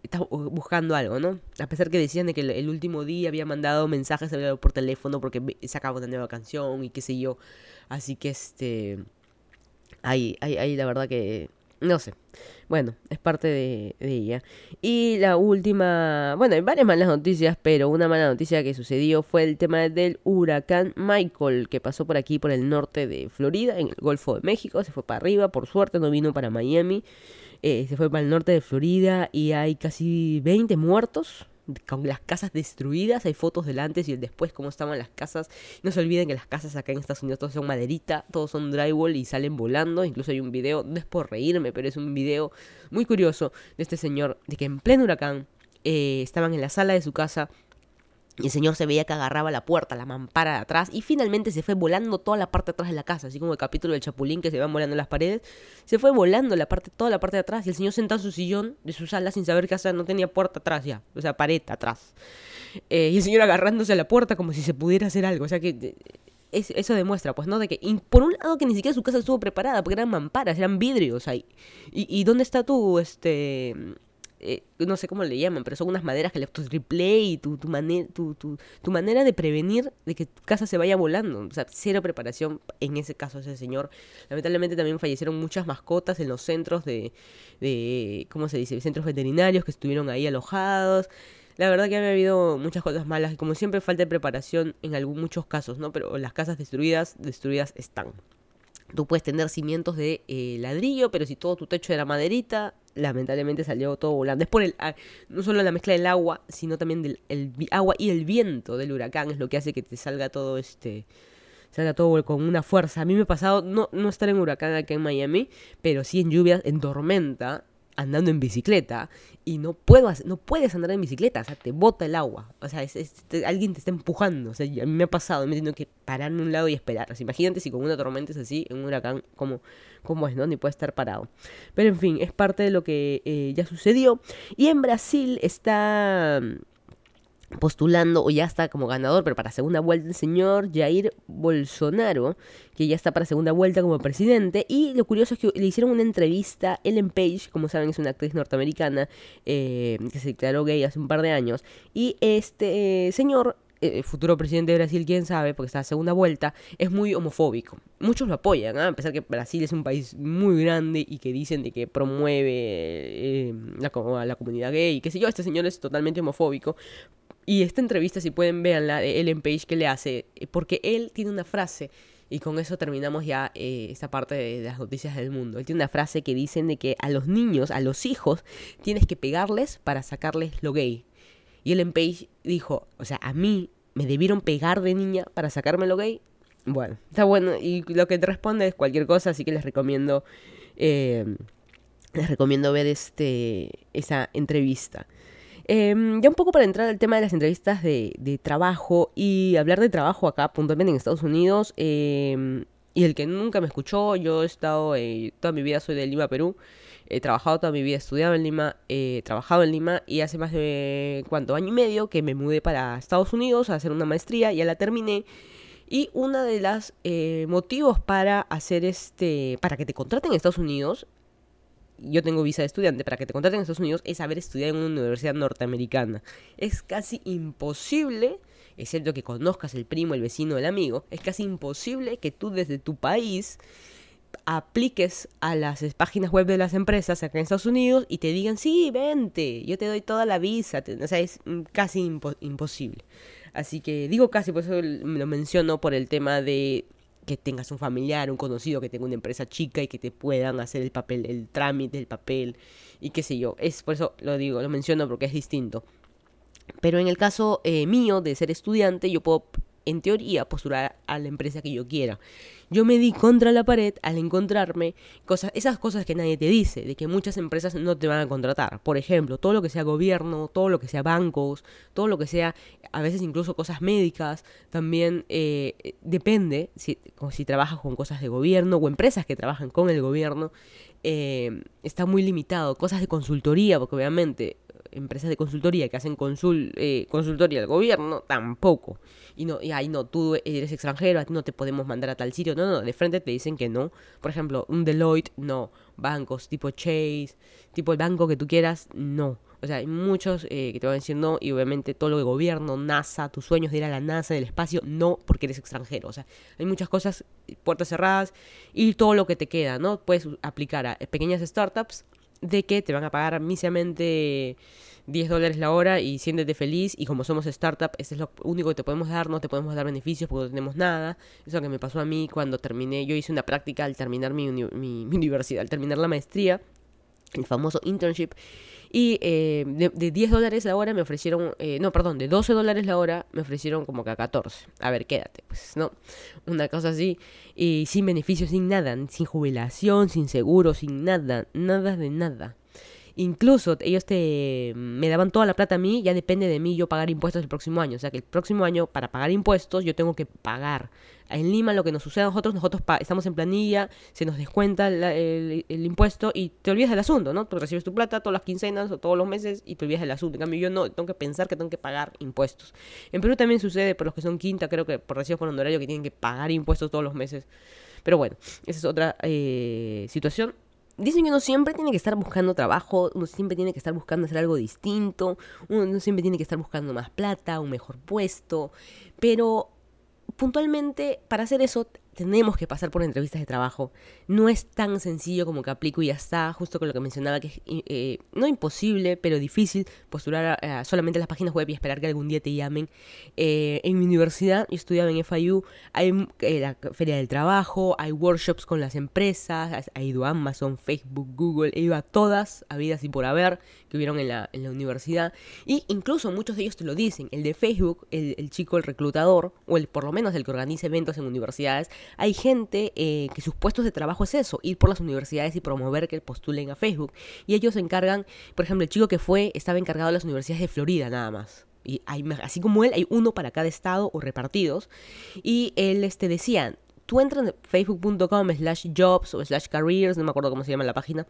Speaker 2: está buscando algo, ¿no? A pesar que decían de que el, último día había mandado mensajes por teléfono porque sacaba una nueva canción y qué sé yo. Así que este... Ahí, ahí, ahí la verdad que... No sé. Bueno, es parte de, ella. Y la última, bueno, hay varias malas noticias, pero una mala noticia que sucedió fue el tema del huracán Michael, que pasó por aquí, por el norte de Florida, en el Golfo de México, se fue para arriba, por suerte no vino para Miami. Eh, se fue para el norte de Florida y hay casi 20 muertos con las casas destruidas, hay fotos del antes y el después, cómo estaban las casas. No se olviden que las casas acá en Estados Unidos todas son maderita, todos son drywall y salen volando. Incluso hay un video, no es por reírme, pero es un video muy curioso de este señor, de que en pleno huracán eh, estaban en la sala de su casa y el señor se veía que agarraba la puerta, la mampara de atrás, y finalmente se fue volando toda la parte de atrás de la casa, así como el capítulo del Chapulín que se van volando las paredes. Se fue volando la parte, toda la parte de atrás, y el señor sentado en su sillón de su sala sin saber que no tenía puerta atrás ya, o sea, pared atrás. Eh, y el señor agarrándose a la puerta como si se pudiera hacer algo, o sea que eh, eso demuestra, pues, ¿no? De que, por un lado, que ni siquiera su casa estuvo preparada, porque eran mamparas, eran vidrios ahí. ¿Y, y dónde está tu, este, eh, no sé cómo le llaman, pero son unas maderas que le tu replay, tu, tu, tu, tu, manera de prevenir de que tu casa se vaya volando. O sea, cero preparación en ese caso ese señor. Lamentablemente también fallecieron muchas mascotas en los centros de, de ¿cómo se dice? Centros veterinarios que estuvieron ahí alojados. La verdad que ha habido muchas cosas malas y como siempre falta de preparación en algún, muchos casos, ¿no? Pero las casas destruidas, destruidas están. Tú puedes tener cimientos de eh, ladrillo, pero si todo tu techo era maderita, lamentablemente salió todo volando. Es por el, ah, no solo la mezcla del agua, sino también del el agua y el viento del huracán es lo que hace que te salga todo este salga todo con una fuerza. A mí me ha pasado no, no estar en huracán acá en Miami, pero sí en lluvias, en tormenta, andando en bicicleta y no puedo no puedes andar en bicicleta, o sea, te bota el agua, o sea, alguien te está empujando, o sea, a mí me ha pasado, me tengo que parar en un lado y esperar, imagínate si con una tormenta es así, en un huracán, como, como es, ¿no? Ni puede estar parado. Pero en fin, es parte de lo que eh, ya sucedió. Y en Brasil está postulando o ya está como ganador, pero para segunda vuelta el señor Jair Bolsonaro, que ya está para segunda vuelta como presidente. Y lo curioso es que le hicieron una entrevista, Ellen Page, como saben es una actriz norteamericana eh, que se declaró gay hace un par de años. Y este señor eh, futuro presidente de Brasil, quién sabe, porque está a segunda vuelta, es muy homofóbico. Muchos lo apoyan, ¿ah? a pesar que Brasil es un país muy grande y que dicen de que promueve eh, la, a la comunidad gay qué sé yo, este señor es totalmente homofóbico. Y esta entrevista, si pueden verla, de Ellen Page que le hace, eh, porque él tiene una frase, y con eso terminamos ya eh, esta parte de, las noticias del mundo. Él tiene una frase que dicen de que a los niños, a los hijos, tienes que pegarles para sacarles lo gay. Y Ellen Page dijo, o sea, a mí me debieron pegar de niña para sacarme lo gay. Bueno, está bueno. Y lo que te responde es cualquier cosa, así que les recomiendo, eh, les recomiendo ver este, esa entrevista. Em, ya un poco para entrar al tema de las entrevistas de, trabajo y hablar de trabajo acá puntualmente en Estados Unidos. Em, y el que nunca me escuchó, yo he estado, eh, toda mi vida soy de Lima, Perú. He trabajado toda mi vida, he estudiado en Lima, he trabajado en Lima y hace más de, ¿cuánto? Año y medio que me mudé para Estados Unidos a hacer una maestría, ya la terminé. Y uno de los eh, motivos para hacer este, para que te contraten en Estados Unidos yo tengo visa de estudiante, para que te contraten en Estados Unidos es haber estudiado en una universidad norteamericana. Es casi imposible, excepto que conozcas el primo, el vecino, el amigo, es casi imposible que tú desde tu país apliques a las páginas web de las empresas acá en Estados Unidos y te digan, sí, vente, yo te doy toda la visa. O sea, es casi imposible. Así que digo casi, por eso lo menciono por el tema de que tengas un familiar, un conocido que tenga una empresa chica y que te puedan hacer el papel, el trámite, el papel y qué sé yo. Es por eso lo digo, lo menciono porque es distinto. Pero en el caso eh, mío de ser estudiante, yo puedo en teoría, postular a la empresa que yo quiera. Yo me di contra la pared al encontrarme cosas, esas cosas que nadie te dice, de que muchas empresas no te van a contratar. Por ejemplo, todo lo que sea gobierno, todo lo que sea bancos, todo lo que sea, a veces incluso cosas médicas, también eh, depende si, si trabajas con cosas de gobierno o empresas que trabajan con el gobierno. Eh, está muy limitado. Cosas de consultoría, porque obviamente empresas de consultoría que hacen consul, eh, consultoría al gobierno, tampoco. Y no, y ahí no, tú eres extranjero, no te podemos mandar a tal sitio. No, no, de frente te dicen que no. Por ejemplo, un Deloitte, no. Bancos tipo Chase, tipo el banco que tú quieras, no. O sea, hay muchos eh, que te van a decir no, y obviamente todo lo de gobierno, NASA, tus sueños de ir a la NASA del espacio, no, porque eres extranjero. O sea, hay muchas cosas, puertas cerradas, y todo lo que te queda, ¿no? Puedes aplicar a pequeñas startups de que te van a pagar misamente 10 dólares la hora y siéntete feliz y como somos startup, ese es lo único que te podemos dar, no te podemos dar beneficios porque no tenemos nada. Eso que me pasó a mí cuando terminé, yo hice una práctica al terminar mi, mi, universidad, al terminar la maestría. el famoso internship. Y eh, de, 10 dólares la hora me ofrecieron, eh, no, perdón, de 12 dólares la hora me ofrecieron como que a 14. A ver, quédate, pues, ¿no? Una cosa así. Y sin beneficios, sin nada, sin jubilación, sin seguro, sin nada, nada de nada. Incluso ellos te me daban toda la plata a mí, ya depende de mí yo pagar impuestos el próximo año. O sea que el próximo año, para pagar impuestos, yo tengo que pagar. En Lima lo que nos sucede a nosotros, nosotros estamos en planilla, se nos descuenta el, impuesto y te olvidas del asunto, ¿no? Tú recibes tu plata todas las quincenas o todos los meses y te olvidas del asunto. En cambio, yo no, tengo que pensar que tengo que pagar impuestos. En Perú también sucede, por los que son quinta, creo que por recibos por honorario, que tienen que pagar impuestos todos los meses. Pero bueno, esa es otra eh, situación dicen que uno siempre tiene que estar buscando trabajo, uno siempre tiene que estar buscando hacer algo distinto, uno siempre tiene que estar buscando más plata, un mejor puesto, pero puntualmente para hacer eso tenemos que pasar por entrevistas de trabajo. No es tan sencillo como que aplico y ya está, justo con lo que mencionaba, que es eh, no imposible, pero difícil postular solamente a las páginas web y esperar que algún día te llamen. Eh, en mi universidad, yo estudiaba en FIU, hay eh, la Feria del Trabajo, hay workshops con las empresas, ha ido a Amazon, Facebook, Google, he ido a todas, habidas y por haber, que hubieron en la, en la universidad. Y incluso muchos de ellos te lo dicen, el de Facebook, el, el chico, el reclutador, o el por lo menos el que organiza eventos en universidades, hay gente eh, que sus puestos de trabajo es eso, ir por las universidades y promover que postulen a Facebook. Y ellos se encargan, por ejemplo, el chico que fue estaba encargado de las universidades de Florida nada más. Y hay, así como él, hay uno para cada estado o repartidos. Y él este, decía, tú entras en facebook.com slash jobs o slash careers, no me acuerdo cómo se llama la página,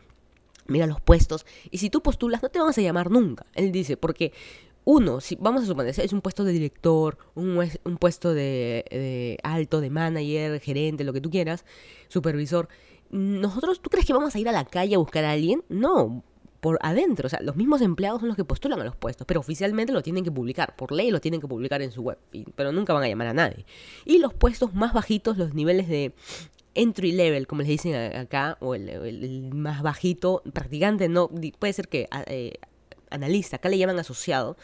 Speaker 2: mira los puestos, y si tú postulas no te van a llamar nunca. Él dice, porque uno, si vamos a suponer, es un puesto de director, un, un puesto de, alto, de manager, gerente, lo que tú quieras, supervisor, nosotros, ¿tú crees que vamos a ir a la calle a buscar a alguien? No, por adentro, o sea, los mismos empleados son los que postulan a los puestos, pero oficialmente lo tienen que publicar, por ley lo tienen que publicar en su web, pero nunca van a llamar a nadie. Y los puestos más bajitos, los niveles de entry level, como les dicen acá, o el, más bajito, practicante, no, puede ser que... Eh, analista, acá le llaman asociado,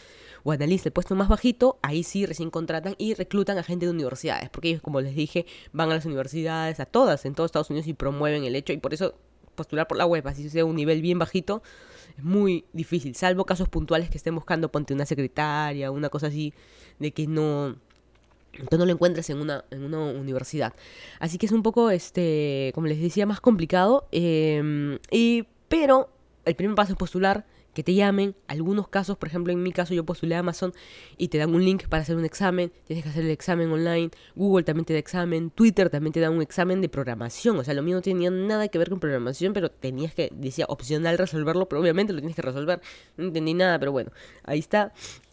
Speaker 2: o analista, el puesto más bajito, ahí sí recién contratan y reclutan a gente de universidades, porque ellos, como les dije, van a las universidades, a todas, en todos Estados Unidos y promueven el hecho, y por eso postular por la web, así sea un nivel bien bajito, es muy difícil, salvo casos puntuales que estén buscando, ponte una secretaria, una cosa así, de que no, no lo encuentres en una, en una universidad. Así que es un poco, este, como les decía, más complicado. Eh, y, pero el primer paso es postular que te llamen. Algunos casos, por ejemplo, en mi caso yo postulé a Amazon y te dan un link para hacer un examen. Tienes que hacer el examen online. Google también te da examen. Twitter también te da un examen de programación. O sea, lo mío no tenía nada que ver con programación, pero tenías que, decía, opcional resolverlo, pero obviamente lo tienes que resolver. No entendí nada, pero bueno, ahí está.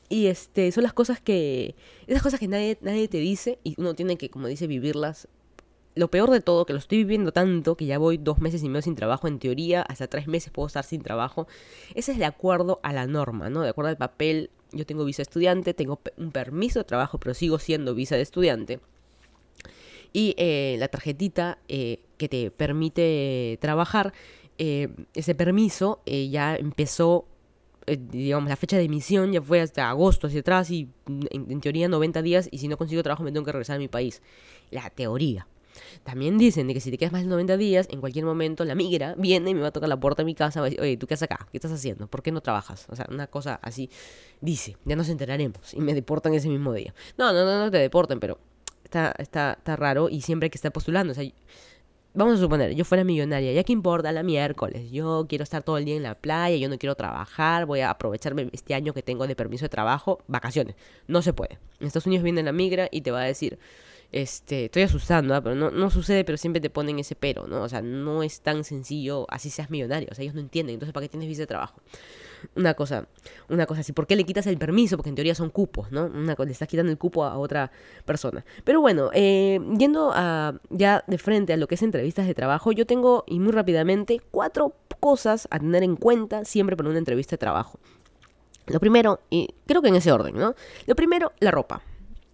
Speaker 2: Y este, son las cosas que, esas cosas que nadie, nadie te dice y uno tiene que, como dice, vivirlas lo peor de todo, que lo estoy viviendo tanto, que ya voy dos meses y medio sin trabajo, en teoría, hasta tres meses puedo estar sin trabajo, ese es de acuerdo a la norma, ¿no? De acuerdo al papel, yo tengo visa de estudiante, tengo un permiso de trabajo, pero sigo siendo visa de estudiante. Y eh, la tarjetita eh, que te permite trabajar, eh, ese permiso ya empezó digamos, la fecha de emisión ya fue hasta agosto hacia atrás y en, en, teoría 90 días y si no consigo trabajo me tengo que regresar a mi país. La teoría. También dicen de que si te quedas más de 90 días, en cualquier momento la migra viene y me va a tocar la puerta de mi casa, va a decir, oye, ¿tú qué haces acá? ¿Qué estás haciendo? ¿Por qué no trabajas? O sea, una cosa así dice, ya nos enteraremos y me deportan ese mismo día. No, no, no, no te deporten, pero está, está, está raro y siempre hay que estar postulando. O sea, vamos a suponer, yo fuera millonaria, ya que importa la miércoles, yo quiero estar todo el día en la playa, yo no quiero trabajar, voy a aprovecharme este año que tengo de permiso de trabajo, vacaciones. No se puede. En Estados Unidos viene la migra y te va a decir, este, estoy asustando, ¿ah? pero no, no sucede, pero siempre te ponen ese pero, ¿no? O sea, no es tan sencillo así seas millonario, o sea, ellos no entienden, entonces ¿para qué tienes visa de trabajo? Una cosa, una cosa así, ¿por qué le quitas el permiso? Porque en teoría son cupos, ¿no? Una, le estás quitando el cupo a otra persona. Pero bueno, eh, yendo a, ya de frente a lo que es entrevistas de trabajo, yo tengo, y muy rápidamente, cuatro cosas a tener en cuenta siempre para una entrevista de trabajo. Lo primero, y creo que en ese orden, ¿no? Lo primero, la ropa.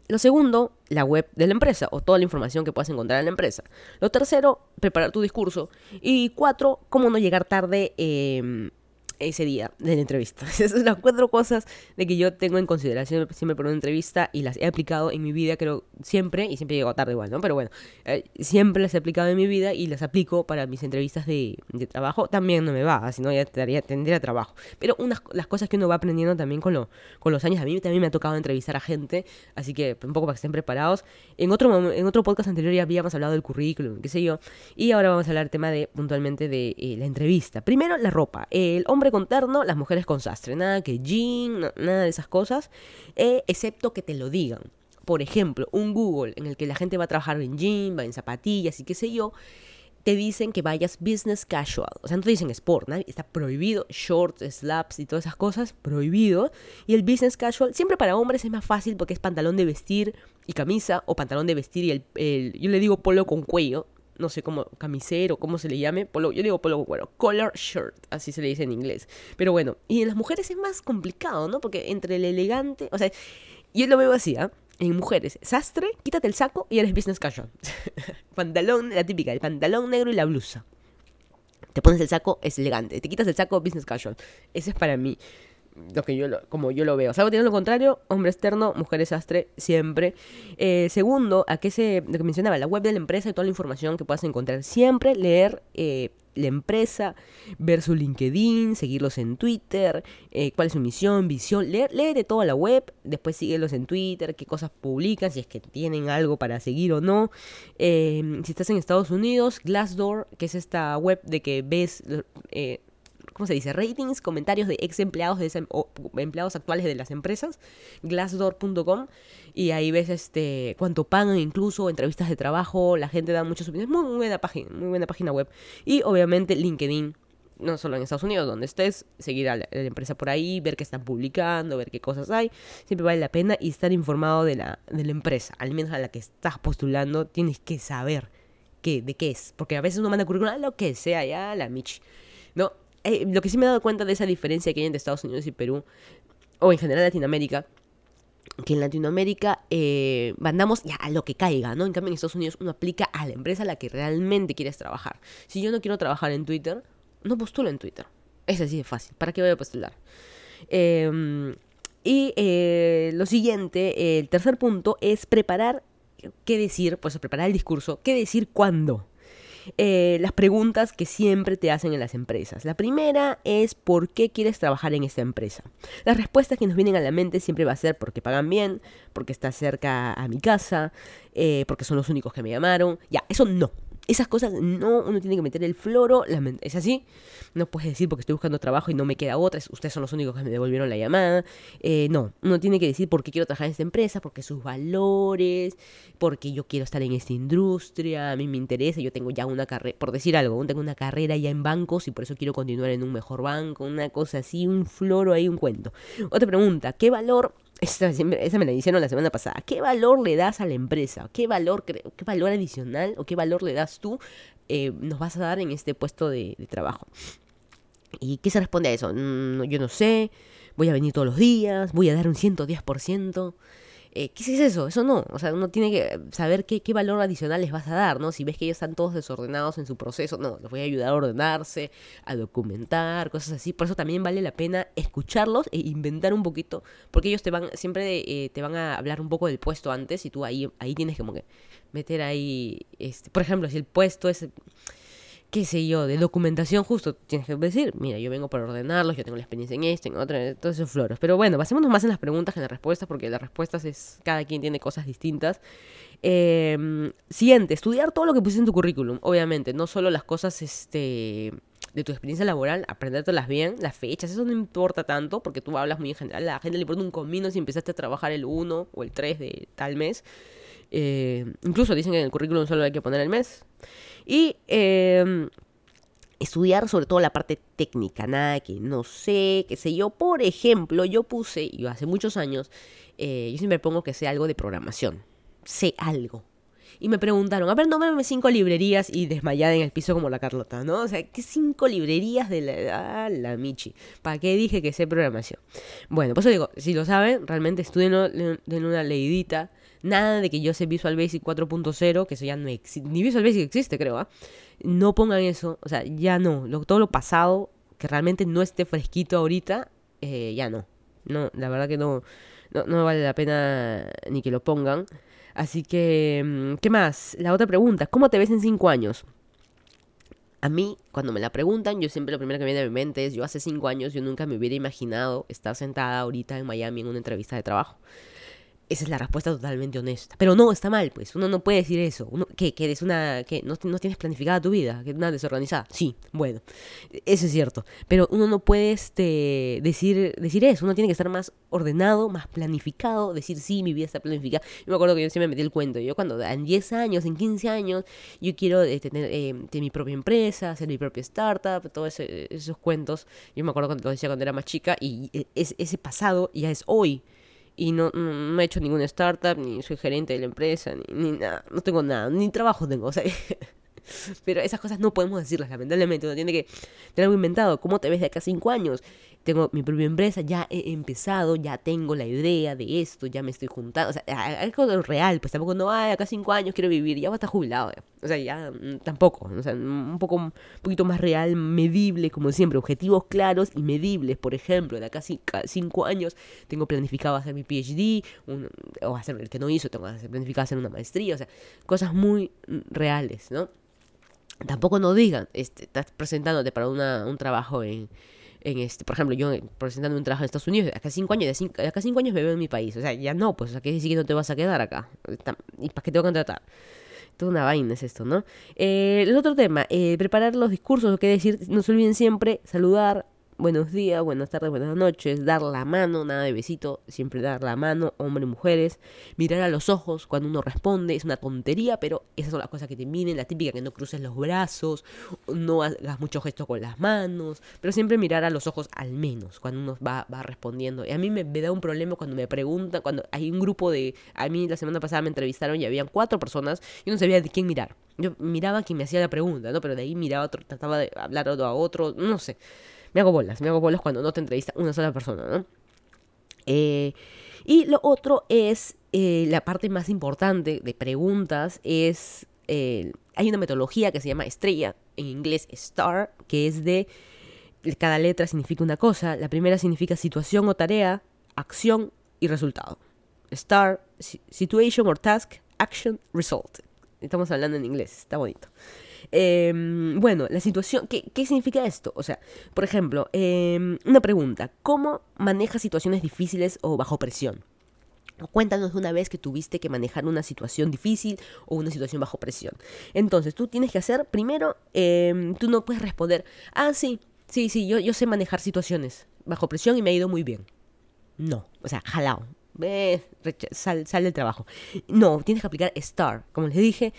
Speaker 2: Lo segundo, la web de la empresa o toda la información que puedas encontrar en la empresa. Lo tercero, preparar tu discurso. Y cuatro, cómo no llegar tarde em, ese día de la entrevista. Esas son las cuatro cosas de que yo tengo en consideración siempre por una entrevista y las he aplicado en mi vida, creo, siempre, y siempre llego tarde igual, ¿no? Pero bueno, eh, siempre las he aplicado en mi vida y las aplico para mis entrevistas de, trabajo. También no me va, si no ya tendría trabajo. Pero unas las cosas que uno va aprendiendo también con, lo, con los años, a mí también me ha tocado entrevistar a gente, así que un poco para que estén preparados. En otro, en otro podcast anterior ya habíamos hablado del currículum, qué sé yo, y ahora vamos a hablar tema de puntualmente de eh, la entrevista. Primero, la ropa. El hombre terno, las mujeres con sastre. Nada que jean, nada de esas cosas, eh, excepto que te lo digan. Por ejemplo, un Google en el que la gente va a trabajar en jean, va en zapatillas y qué sé yo, te dicen que vayas business casual. O sea, no te dicen sport, está prohibido. Shorts, slaps y todas esas cosas, prohibido. Y el business casual, siempre para hombres es más fácil porque es pantalón de vestir y camisa, o pantalón de vestir y el yo le digo polo con cuello, no sé cómo, camisero, cómo se le llame, polo, yo digo polo bueno, color shirt, así se le dice en inglés. Pero bueno, y en las mujeres es más complicado, ¿no? Porque entre el elegante, o sea, yo lo veo así, ¿ah? En mujeres, sastre, quítate el saco y eres business casual. pantalón, la típica, el pantalón negro y la blusa. Te pones el saco, es elegante. Te quitas el saco, business casual. Ese es para mí lo que yo lo, como yo lo veo. Salvo tiene lo contrario, hombre externo, mujer desastre, siempre. Eh, segundo, a qué se, lo que mencionaba, la web de la empresa y toda la información que puedas encontrar. Siempre leer eh, la empresa, ver su LinkedIn, seguirlos en Twitter, eh, cuál es su misión, visión, leer, lee de toda la web, después síguelos en Twitter, qué cosas publican, si es que tienen algo para seguir o no. si estás en Estados Unidos, Glassdoor, que es esta web de que ves ¿cómo se dice? Ratings, comentarios de ex empleados de o empleados actuales de las empresas, glassdoor.com, y ahí ves este cuánto pagan incluso, entrevistas de trabajo, la gente da muchas opiniones, muy, buena página, muy buena página web. Y obviamente LinkedIn, no solo en Estados Unidos, donde estés, seguir a la, empresa por ahí, ver qué están publicando, ver qué cosas hay, siempre vale la pena y estar informado de la, de la empresa, al menos a la que estás postulando, tienes que saber de qué es, porque a veces uno manda currículum a lo que sea, ya la Mich. No, eh, lo que sí me he dado cuenta de esa diferencia que hay entre Estados Unidos y Perú, o en general Latinoamérica, que en Latinoamérica eh, mandamos ya a lo que caiga, ¿no? En cambio en Estados Unidos uno aplica a la empresa a la que realmente quieres trabajar. Si yo no quiero trabajar en Twitter, no postulo en Twitter. Es así de fácil. ¿Para qué voy a postular? Em, y eh, lo siguiente, el tercer punto es preparar qué decir, pues preparar el discurso, qué decir cuándo. Eh, las preguntas que siempre te hacen en las empresas. La primera es ¿por qué quieres trabajar en esta empresa? Las respuestas que nos vienen a la mente siempre va a ser porque pagan bien, porque está cerca a mi casa, eh, porque son los únicos que me llamaron. Ya, eso no. Esas cosas no, uno tiene que meter el floro, es así. No puedes decir porque estoy buscando trabajo y no me queda otra, ustedes son los únicos que me devolvieron la llamada. Eh, no, uno tiene que decir por qué quiero trabajar en esta empresa, porque sus valores, porque yo quiero estar en esta industria, a mí me interesa, yo tengo ya una carrera, por decir algo, tengo una carrera ya en bancos y por eso quiero continuar en un mejor banco, una cosa así, un floro ahí, un cuento. Otra pregunta, ¿qué valor esa, me la hicieron la semana pasada. ¿Qué valor le das a la empresa? ¿Qué valor, qué valor adicional o qué valor le das tú eh, nos vas a dar en este puesto de, trabajo? ¿Y qué se responde a eso? Mm, yo no sé, voy a venir todos los días, voy a dar un 110%. Eh, ¿Qué es eso? Eso no. O sea, uno tiene que saber qué, valor adicional les vas a dar, ¿no? Si ves que ellos están todos desordenados en su proceso, no, les voy a ayudar a ordenarse, a documentar, cosas así. Por eso también vale la pena escucharlos e inventar un poquito, porque ellos te van, siempre eh, te van a hablar un poco del puesto antes y tú ahí, ahí tienes como que meter ahí, este, por ejemplo, si el puesto es qué sé yo, de documentación justo, tienes que decir, mira, yo vengo para ordenarlos, yo tengo la experiencia en esto, en otro, en todos esos floros. Pero bueno, basémonos más en las preguntas que en las respuestas, porque las respuestas es, cada quien tiene cosas distintas. Eh, siguiente, estudiar todo lo que pusiste en tu currículum, obviamente, no solo las cosas, este de tu experiencia laboral, aprendértelas bien, las fechas, eso no importa tanto, porque tú hablas muy en general, a la gente le importa un comino si empezaste a trabajar el 1 o el 3 de tal mes. Eh, incluso dicen que en el currículum solo hay que poner el mes. Y em, estudiar sobre todo la parte técnica, nada que no sé, qué sé yo. Por ejemplo, yo puse, y hace muchos años, eh, yo siempre pongo que sé algo de programación. Sé algo. Y me preguntaron, a ver, cinco librerías y desmayada en el piso como la Carlota, ¿no? O sea, ¿qué cinco librerías de la, ah, la Michi? ¿Para qué dije que sé programación? Bueno, pues eso digo, si lo saben, realmente estudien una leidita Nada de que yo sé Visual Basic 4.0, que eso ya no existe. Ni Visual Basic existe, creo. ¿ah? No pongan eso. O sea, ya no. todo lo pasado que realmente no esté fresquito ahorita, eh, ya no. No, la verdad que no, no, vale la pena ni que lo pongan. Así que, mm, ¿qué más? La otra pregunta, ¿cómo te ves en cinco años? A mí, cuando me la preguntan, yo siempre lo primero que viene a mi mente es, yo hace cinco años yo nunca me hubiera imaginado estar sentada ahorita en Miami en una entrevista de trabajo. Esa es la respuesta totalmente honesta. Pero no, está mal, pues. Uno no puede decir eso. Uno, ¿Qué? ¿Que eres una... que no, no, tienes planificada tu vida? ¿Que una desorganizada? Sí, bueno. Eso es cierto. Pero uno no puede este, decir, decir eso. Uno tiene que estar más ordenado, más planificado. Decir, sí, mi vida está planificada. Yo me acuerdo que yo siempre me metí el cuento. Yo cuando en 10 años, en 15 años, yo quiero eh, tener, eh, mi propia empresa, hacer mi propia startup, todos esos cuentos. Yo me acuerdo cuando lo decía cuando era más chica. Y eh, ese pasado ya es hoy y no, no, he hecho ninguna startup, ni soy gerente de la empresa, ni, ni nada, no tengo nada, ni trabajo tengo, pero esas cosas no podemos decirlas, lamentablemente, uno tiene que tener algo inventado, ¿cómo te ves de acá a cinco años? Tengo mi propia empresa, ya he empezado, ya tengo la idea de esto, ya me estoy juntando, o sea, algo real, pues tampoco no, ay, acá cinco años quiero vivir, ya voy a estar jubilado, o sea, ya mm, tampoco, o sea, un poco, un poquito más real, medible, como siempre, objetivos claros y medibles, por ejemplo, de acá cinco años tengo planificado hacer mi PhD, o hacer el que no hizo, tengo planificado hacer una maestría, o sea, cosas muy mm, reales, ¿no? Tampoco no digan, este, estás presentándote para una, un trabajo en en este, por ejemplo, yo presentando un trabajo en Estados Unidos, acá cinco años, de cinco años me veo en mi país. O sea, ya no, pues, o sea, que decir que no te vas a quedar acá. ¿Y para qué te voy a contratar? Toda una vaina es esto, ¿no? Eh, el otro tema, eh, preparar los discursos, o qué decir, no se olviden siempre saludar, buenos días, buenas tardes, buenas noches, dar la mano, nada de besito, siempre dar la mano, hombres, mujeres, mirar a los ojos cuando uno responde, es una tontería, pero esas son las cosas que te miden, la típica que no cruces los brazos, no hagas mucho gesto con las manos, pero siempre mirar a los ojos al menos cuando uno va, va respondiendo. Y a mí me, da un problema cuando me preguntan, cuando hay un grupo de, a mí la semana pasada me entrevistaron y habían cuatro personas y no sabía de quién mirar. Yo miraba a quien me hacía la pregunta, ¿no? Pero de ahí miraba otro, trataba de hablar a otro, no sé me hago bolas, me hago bolas cuando no te entrevista una sola persona, ¿no? Eh, y lo otro es, eh, la parte más importante de preguntas es, eh, hay una metodología que se llama estrella, en inglés star, que es de, cada letra significa una cosa, la primera significa situación o tarea, acción y resultado. Star, situation or task, action, result. Estamos hablando en inglés, está bonito. Em, bueno, la situación, ¿qué, ¿qué, significa esto? O sea, por ejemplo, em, una pregunta, ¿cómo manejas situaciones difíciles o bajo presión? Cuéntanos una vez que tuviste que manejar una situación difícil o una situación bajo presión. Entonces, tú tienes que hacer, primero, em, tú no puedes responder, ah, sí, sí, sí, yo, yo sé manejar situaciones bajo presión y me ha ido muy bien. No, o sea, jalao. Ve, sal, sal del trabajo. No, tienes que aplicar STAR. Como les dije,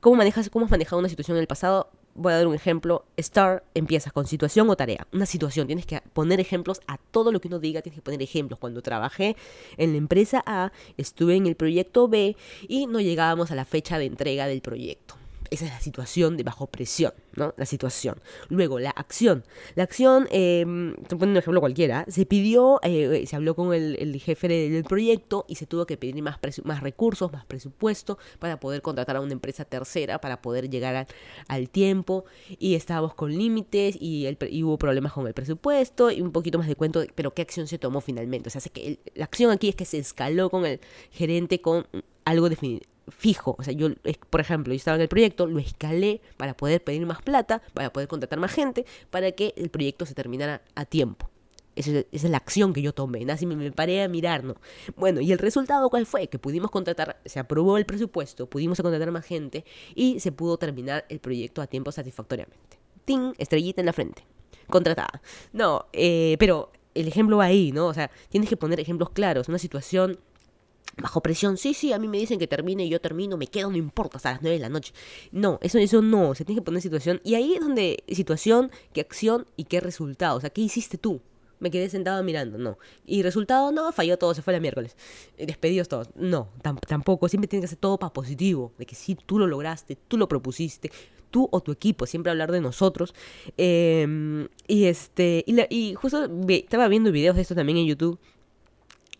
Speaker 2: ¿cómo, manejas, ¿cómo has manejado una situación en el pasado? Voy a dar un ejemplo. STAR empiezas con situación o tarea. Una situación. Tienes que poner ejemplos a todo lo que uno diga. Tienes que poner ejemplos. Cuando trabajé en la empresa A, estuve en el proyecto B y no llegábamos a la fecha de entrega del proyecto. Esa es la situación de bajo presión, ¿no? La situación. Luego, la acción. La acción, eh, te pongo un ejemplo cualquiera, se pidió, eh, se habló con el, jefe del proyecto y se tuvo que pedir más, más recursos, más presupuesto para poder contratar a una empresa tercera, para poder llegar al tiempo. Y estábamos con límites y, hubo problemas con el presupuesto y un poquito más de cuento, pero ¿qué acción se tomó finalmente? O sea, que la acción aquí es que se escaló con el gerente con algo definido fijo. O sea, yo, por ejemplo, yo estaba en el proyecto, lo escalé para poder pedir más plata, para poder contratar más gente, para que el proyecto se terminara a tiempo. Esa es, la acción que yo tomé, así me, me paré a mirar, ¿no? Bueno, ¿y el resultado cuál fue? Que pudimos contratar, se aprobó el presupuesto, pudimos contratar más gente y se pudo terminar el proyecto a tiempo satisfactoriamente. ¡Ting! Estrellita en la frente. Contratada. No, eh, pero el ejemplo va ahí, ¿no? O sea, tienes que poner ejemplos claros, una situación bajo presión, sí, sí, a mí me dicen que termine y yo termino, me quedo, no importa, hasta las 9 de la noche. No, eso, eso no, se tiene que poner situación. Y ahí es donde situación, qué acción y qué resultado. O sea, ¿qué hiciste tú? Me quedé sentado mirando, no. Y resultado, no, falló todo, se fue la miércoles. Eh, despedidos todos. No, tampoco, siempre tiene que ser todo para positivo. De que sí, tú lo lograste, tú lo propusiste, tú o tu equipo, siempre hablar de nosotros. Em, y este, y, y justo estaba viendo videos de esto también en YouTube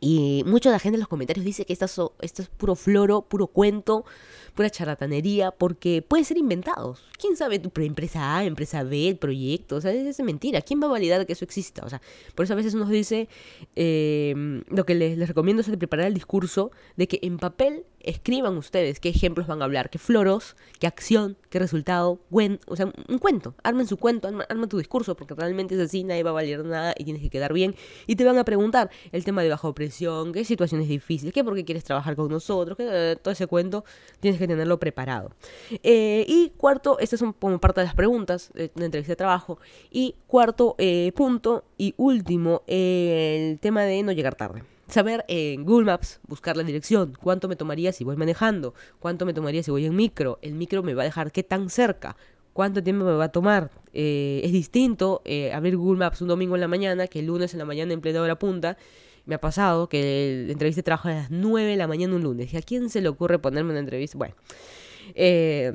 Speaker 2: Y mucha de la gente en los comentarios dice que esto es, puro floro, puro cuento, pura charlatanería, porque pueden ser inventados. ¿Quién sabe tu empresa A, empresa B, el proyecto? O sea, es, mentira. ¿Quién va a validar que eso exista? O sea, por eso a veces uno dice, eh, lo que les, les recomiendo es preparar el discurso de que en papel escriban ustedes qué ejemplos van a hablar, qué floros, qué acción, qué resultado, o sea, un cuento, armen su cuento, armen, tu discurso, porque realmente es así, nadie va a valer nada y tienes que quedar bien. Y te van a preguntar el tema de bajo presión, qué situaciones difíciles, qué por qué quieres trabajar con nosotros, qué, eh, todo ese cuento tienes que tenerlo preparado. Eh, y cuarto, estas son como parte de las preguntas de una entrevista de trabajo. Y cuarto eh, punto y último, el tema de no llegar tarde saber en Google Maps, buscar la dirección, cuánto me tomaría si voy manejando, cuánto me tomaría si voy en micro, el micro me va a dejar qué tan cerca, cuánto tiempo me va a tomar. Eh, es distinto eh, abrir Google Maps un domingo en la mañana que el lunes en la mañana en plena hora punta. Me ha pasado que la entrevista trabaja a las 9 de la mañana un lunes. ¿Y a quién se le ocurre ponerme una entrevista? Bueno, eh,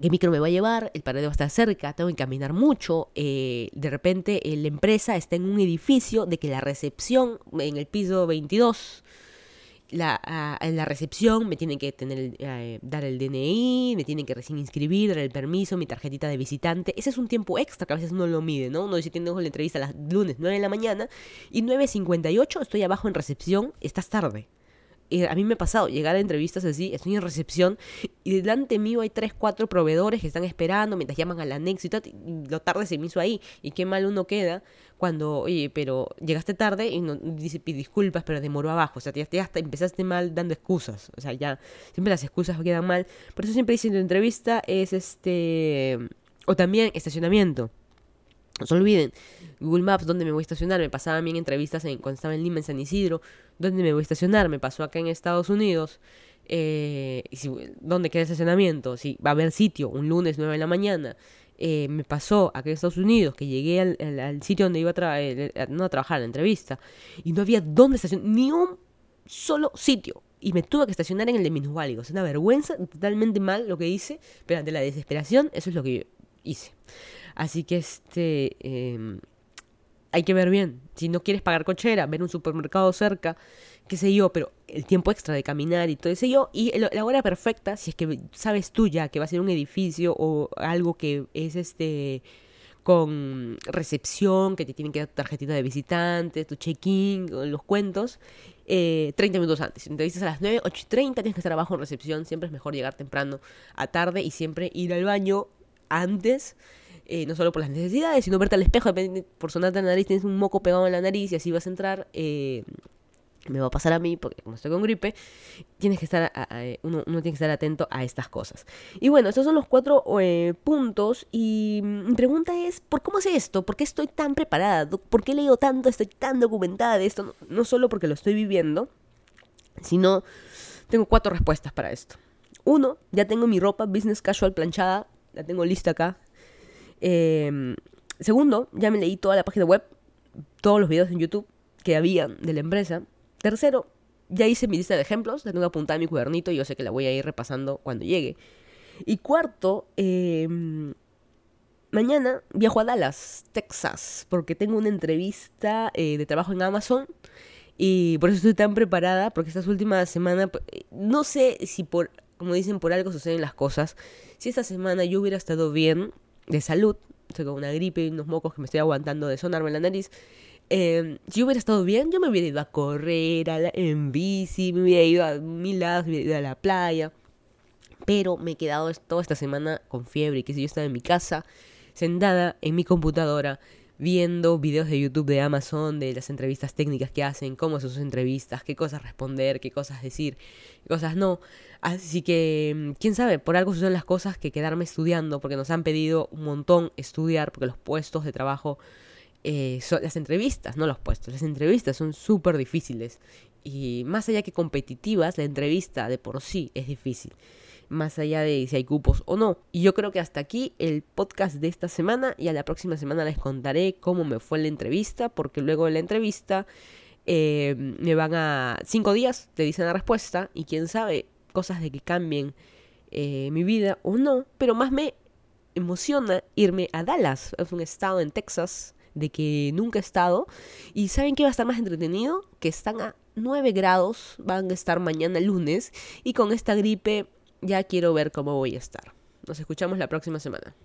Speaker 2: qué micro me va a llevar, el paradero está cerca, tengo que caminar mucho, eh, de repente eh, la empresa está en un edificio de que la recepción en el piso 22, la, en la recepción me tienen que tener eh, dar el DNI, me tienen que recién inscribir, dar el permiso, mi tarjetita de visitante, ese es un tiempo extra que a veces uno lo mide, ¿no? Uno dice, tengo la entrevista a las lunes 9 de la mañana y 9.58 estoy abajo en recepción, estás tarde a mí me ha pasado llegar a entrevistas así, estoy en recepción y delante mío hay tres, cuatro proveedores que están esperando mientras llaman al anexo y, y lo tarde se me hizo ahí. Y qué mal uno queda cuando, oye, pero llegaste tarde y no dice disculpas, pero demoró abajo. O sea, ya, hasta empezaste mal dando excusas. O sea, ya siempre las excusas quedan mal. Por eso siempre dicen en entrevista es este... O también estacionamiento. No se olviden, Google Maps, ¿dónde me voy a estacionar? Me pasaba a mí en entrevistas en, cuando estaba en Lima, en San Isidro, ¿dónde me voy a estacionar? Me pasó acá en Estados Unidos, eh, ¿dónde queda el estacionamiento? Si va a haber sitio, un lunes 9 de la mañana. Eh, me pasó acá en Estados Unidos que llegué al, sitio donde iba a, eh, no a trabajar, la entrevista, y no había dónde estacionar, ni un solo sitio. Y me tuve que estacionar en el de minusválidos. Es una vergüenza, totalmente mal lo que hice, pero ante la desesperación, eso es lo que yo hice. Así que este em, hay que ver bien. Si no quieres pagar cochera, ver un supermercado cerca, qué sé yo, pero el tiempo extra de caminar y todo eso yo. Y la hora perfecta, si es que sabes tú ya que va a ser un edificio o algo que es este con recepción, que te tienen que dar tu tarjetita de visitante, tu check-in, los cuentos, eh, 30 minutos antes. Si te a las 9, 8 y 30, tienes que estar abajo en recepción. Siempre es mejor llegar temprano a tarde y siempre ir al baño antes eh, no solo por las necesidades, sino verte al espejo, por sonarte la nariz, tienes un moco pegado en la nariz y así vas a entrar. Eh, me va a pasar a mí porque como estoy con gripe, tienes que estar uno, tiene que estar atento a estas cosas. Y bueno, estos son los cuatro eh, puntos y mi pregunta es, ¿por cómo sé esto? ¿Por qué estoy tan preparada? ¿Por qué leído tanto? ¿Estoy tan documentada de esto? No, no solo porque lo estoy viviendo, sino tengo cuatro respuestas para esto. Uno, ya tengo mi ropa business casual planchada, la tengo lista acá, Em, segundo, ya me leí toda la página web, todos los videos en YouTube que había de la empresa. Tercero, ya hice mi lista de ejemplos, la tengo apuntada en mi cuadernito y yo sé que la voy a ir repasando cuando llegue. Y cuarto, em, mañana viajo a Dallas, Texas, porque tengo una entrevista eh, de trabajo en Amazon. Y por eso estoy tan preparada, porque estas últimas semanas, no sé si por, como dicen, por algo suceden las cosas. Si esta semana yo hubiera estado bien, de salud, estoy con una gripe y unos mocos que me estoy aguantando de sonarme en la nariz. Eh, si yo hubiera estado bien, yo me hubiera ido a correr a en bici, me hubiera ido a mil lados, me hubiera ido a la playa. Pero me he quedado toda esta semana con fiebre y que si yo estaba en mi casa, sentada en mi computadora, viendo videos de YouTube de Amazon, de las entrevistas técnicas que hacen, cómo son sus entrevistas, qué cosas responder, qué cosas decir, qué cosas no. Así que, mm, quién sabe, por algo son las cosas que quedarme estudiando, porque nos han pedido un montón estudiar, porque los puestos de trabajo, eh, son las entrevistas, no los puestos, las entrevistas son súper difíciles. Y más allá que competitivas, la entrevista de por sí es difícil más allá de si hay cupos o no. Y yo creo que hasta aquí el podcast de esta semana y a la próxima semana les contaré cómo me fue la entrevista, porque luego de la entrevista eh, me van a... Cinco días, te dicen la respuesta y quién sabe, cosas de que cambien eh, mi vida o no, pero más me emociona irme a Dallas, es un estado en Texas, de que nunca he estado. Y ¿saben qué va a estar más entretenido? Que están a 9 grados, van a estar mañana lunes y con esta gripe ya quiero ver cómo voy a estar. Nos escuchamos la próxima semana.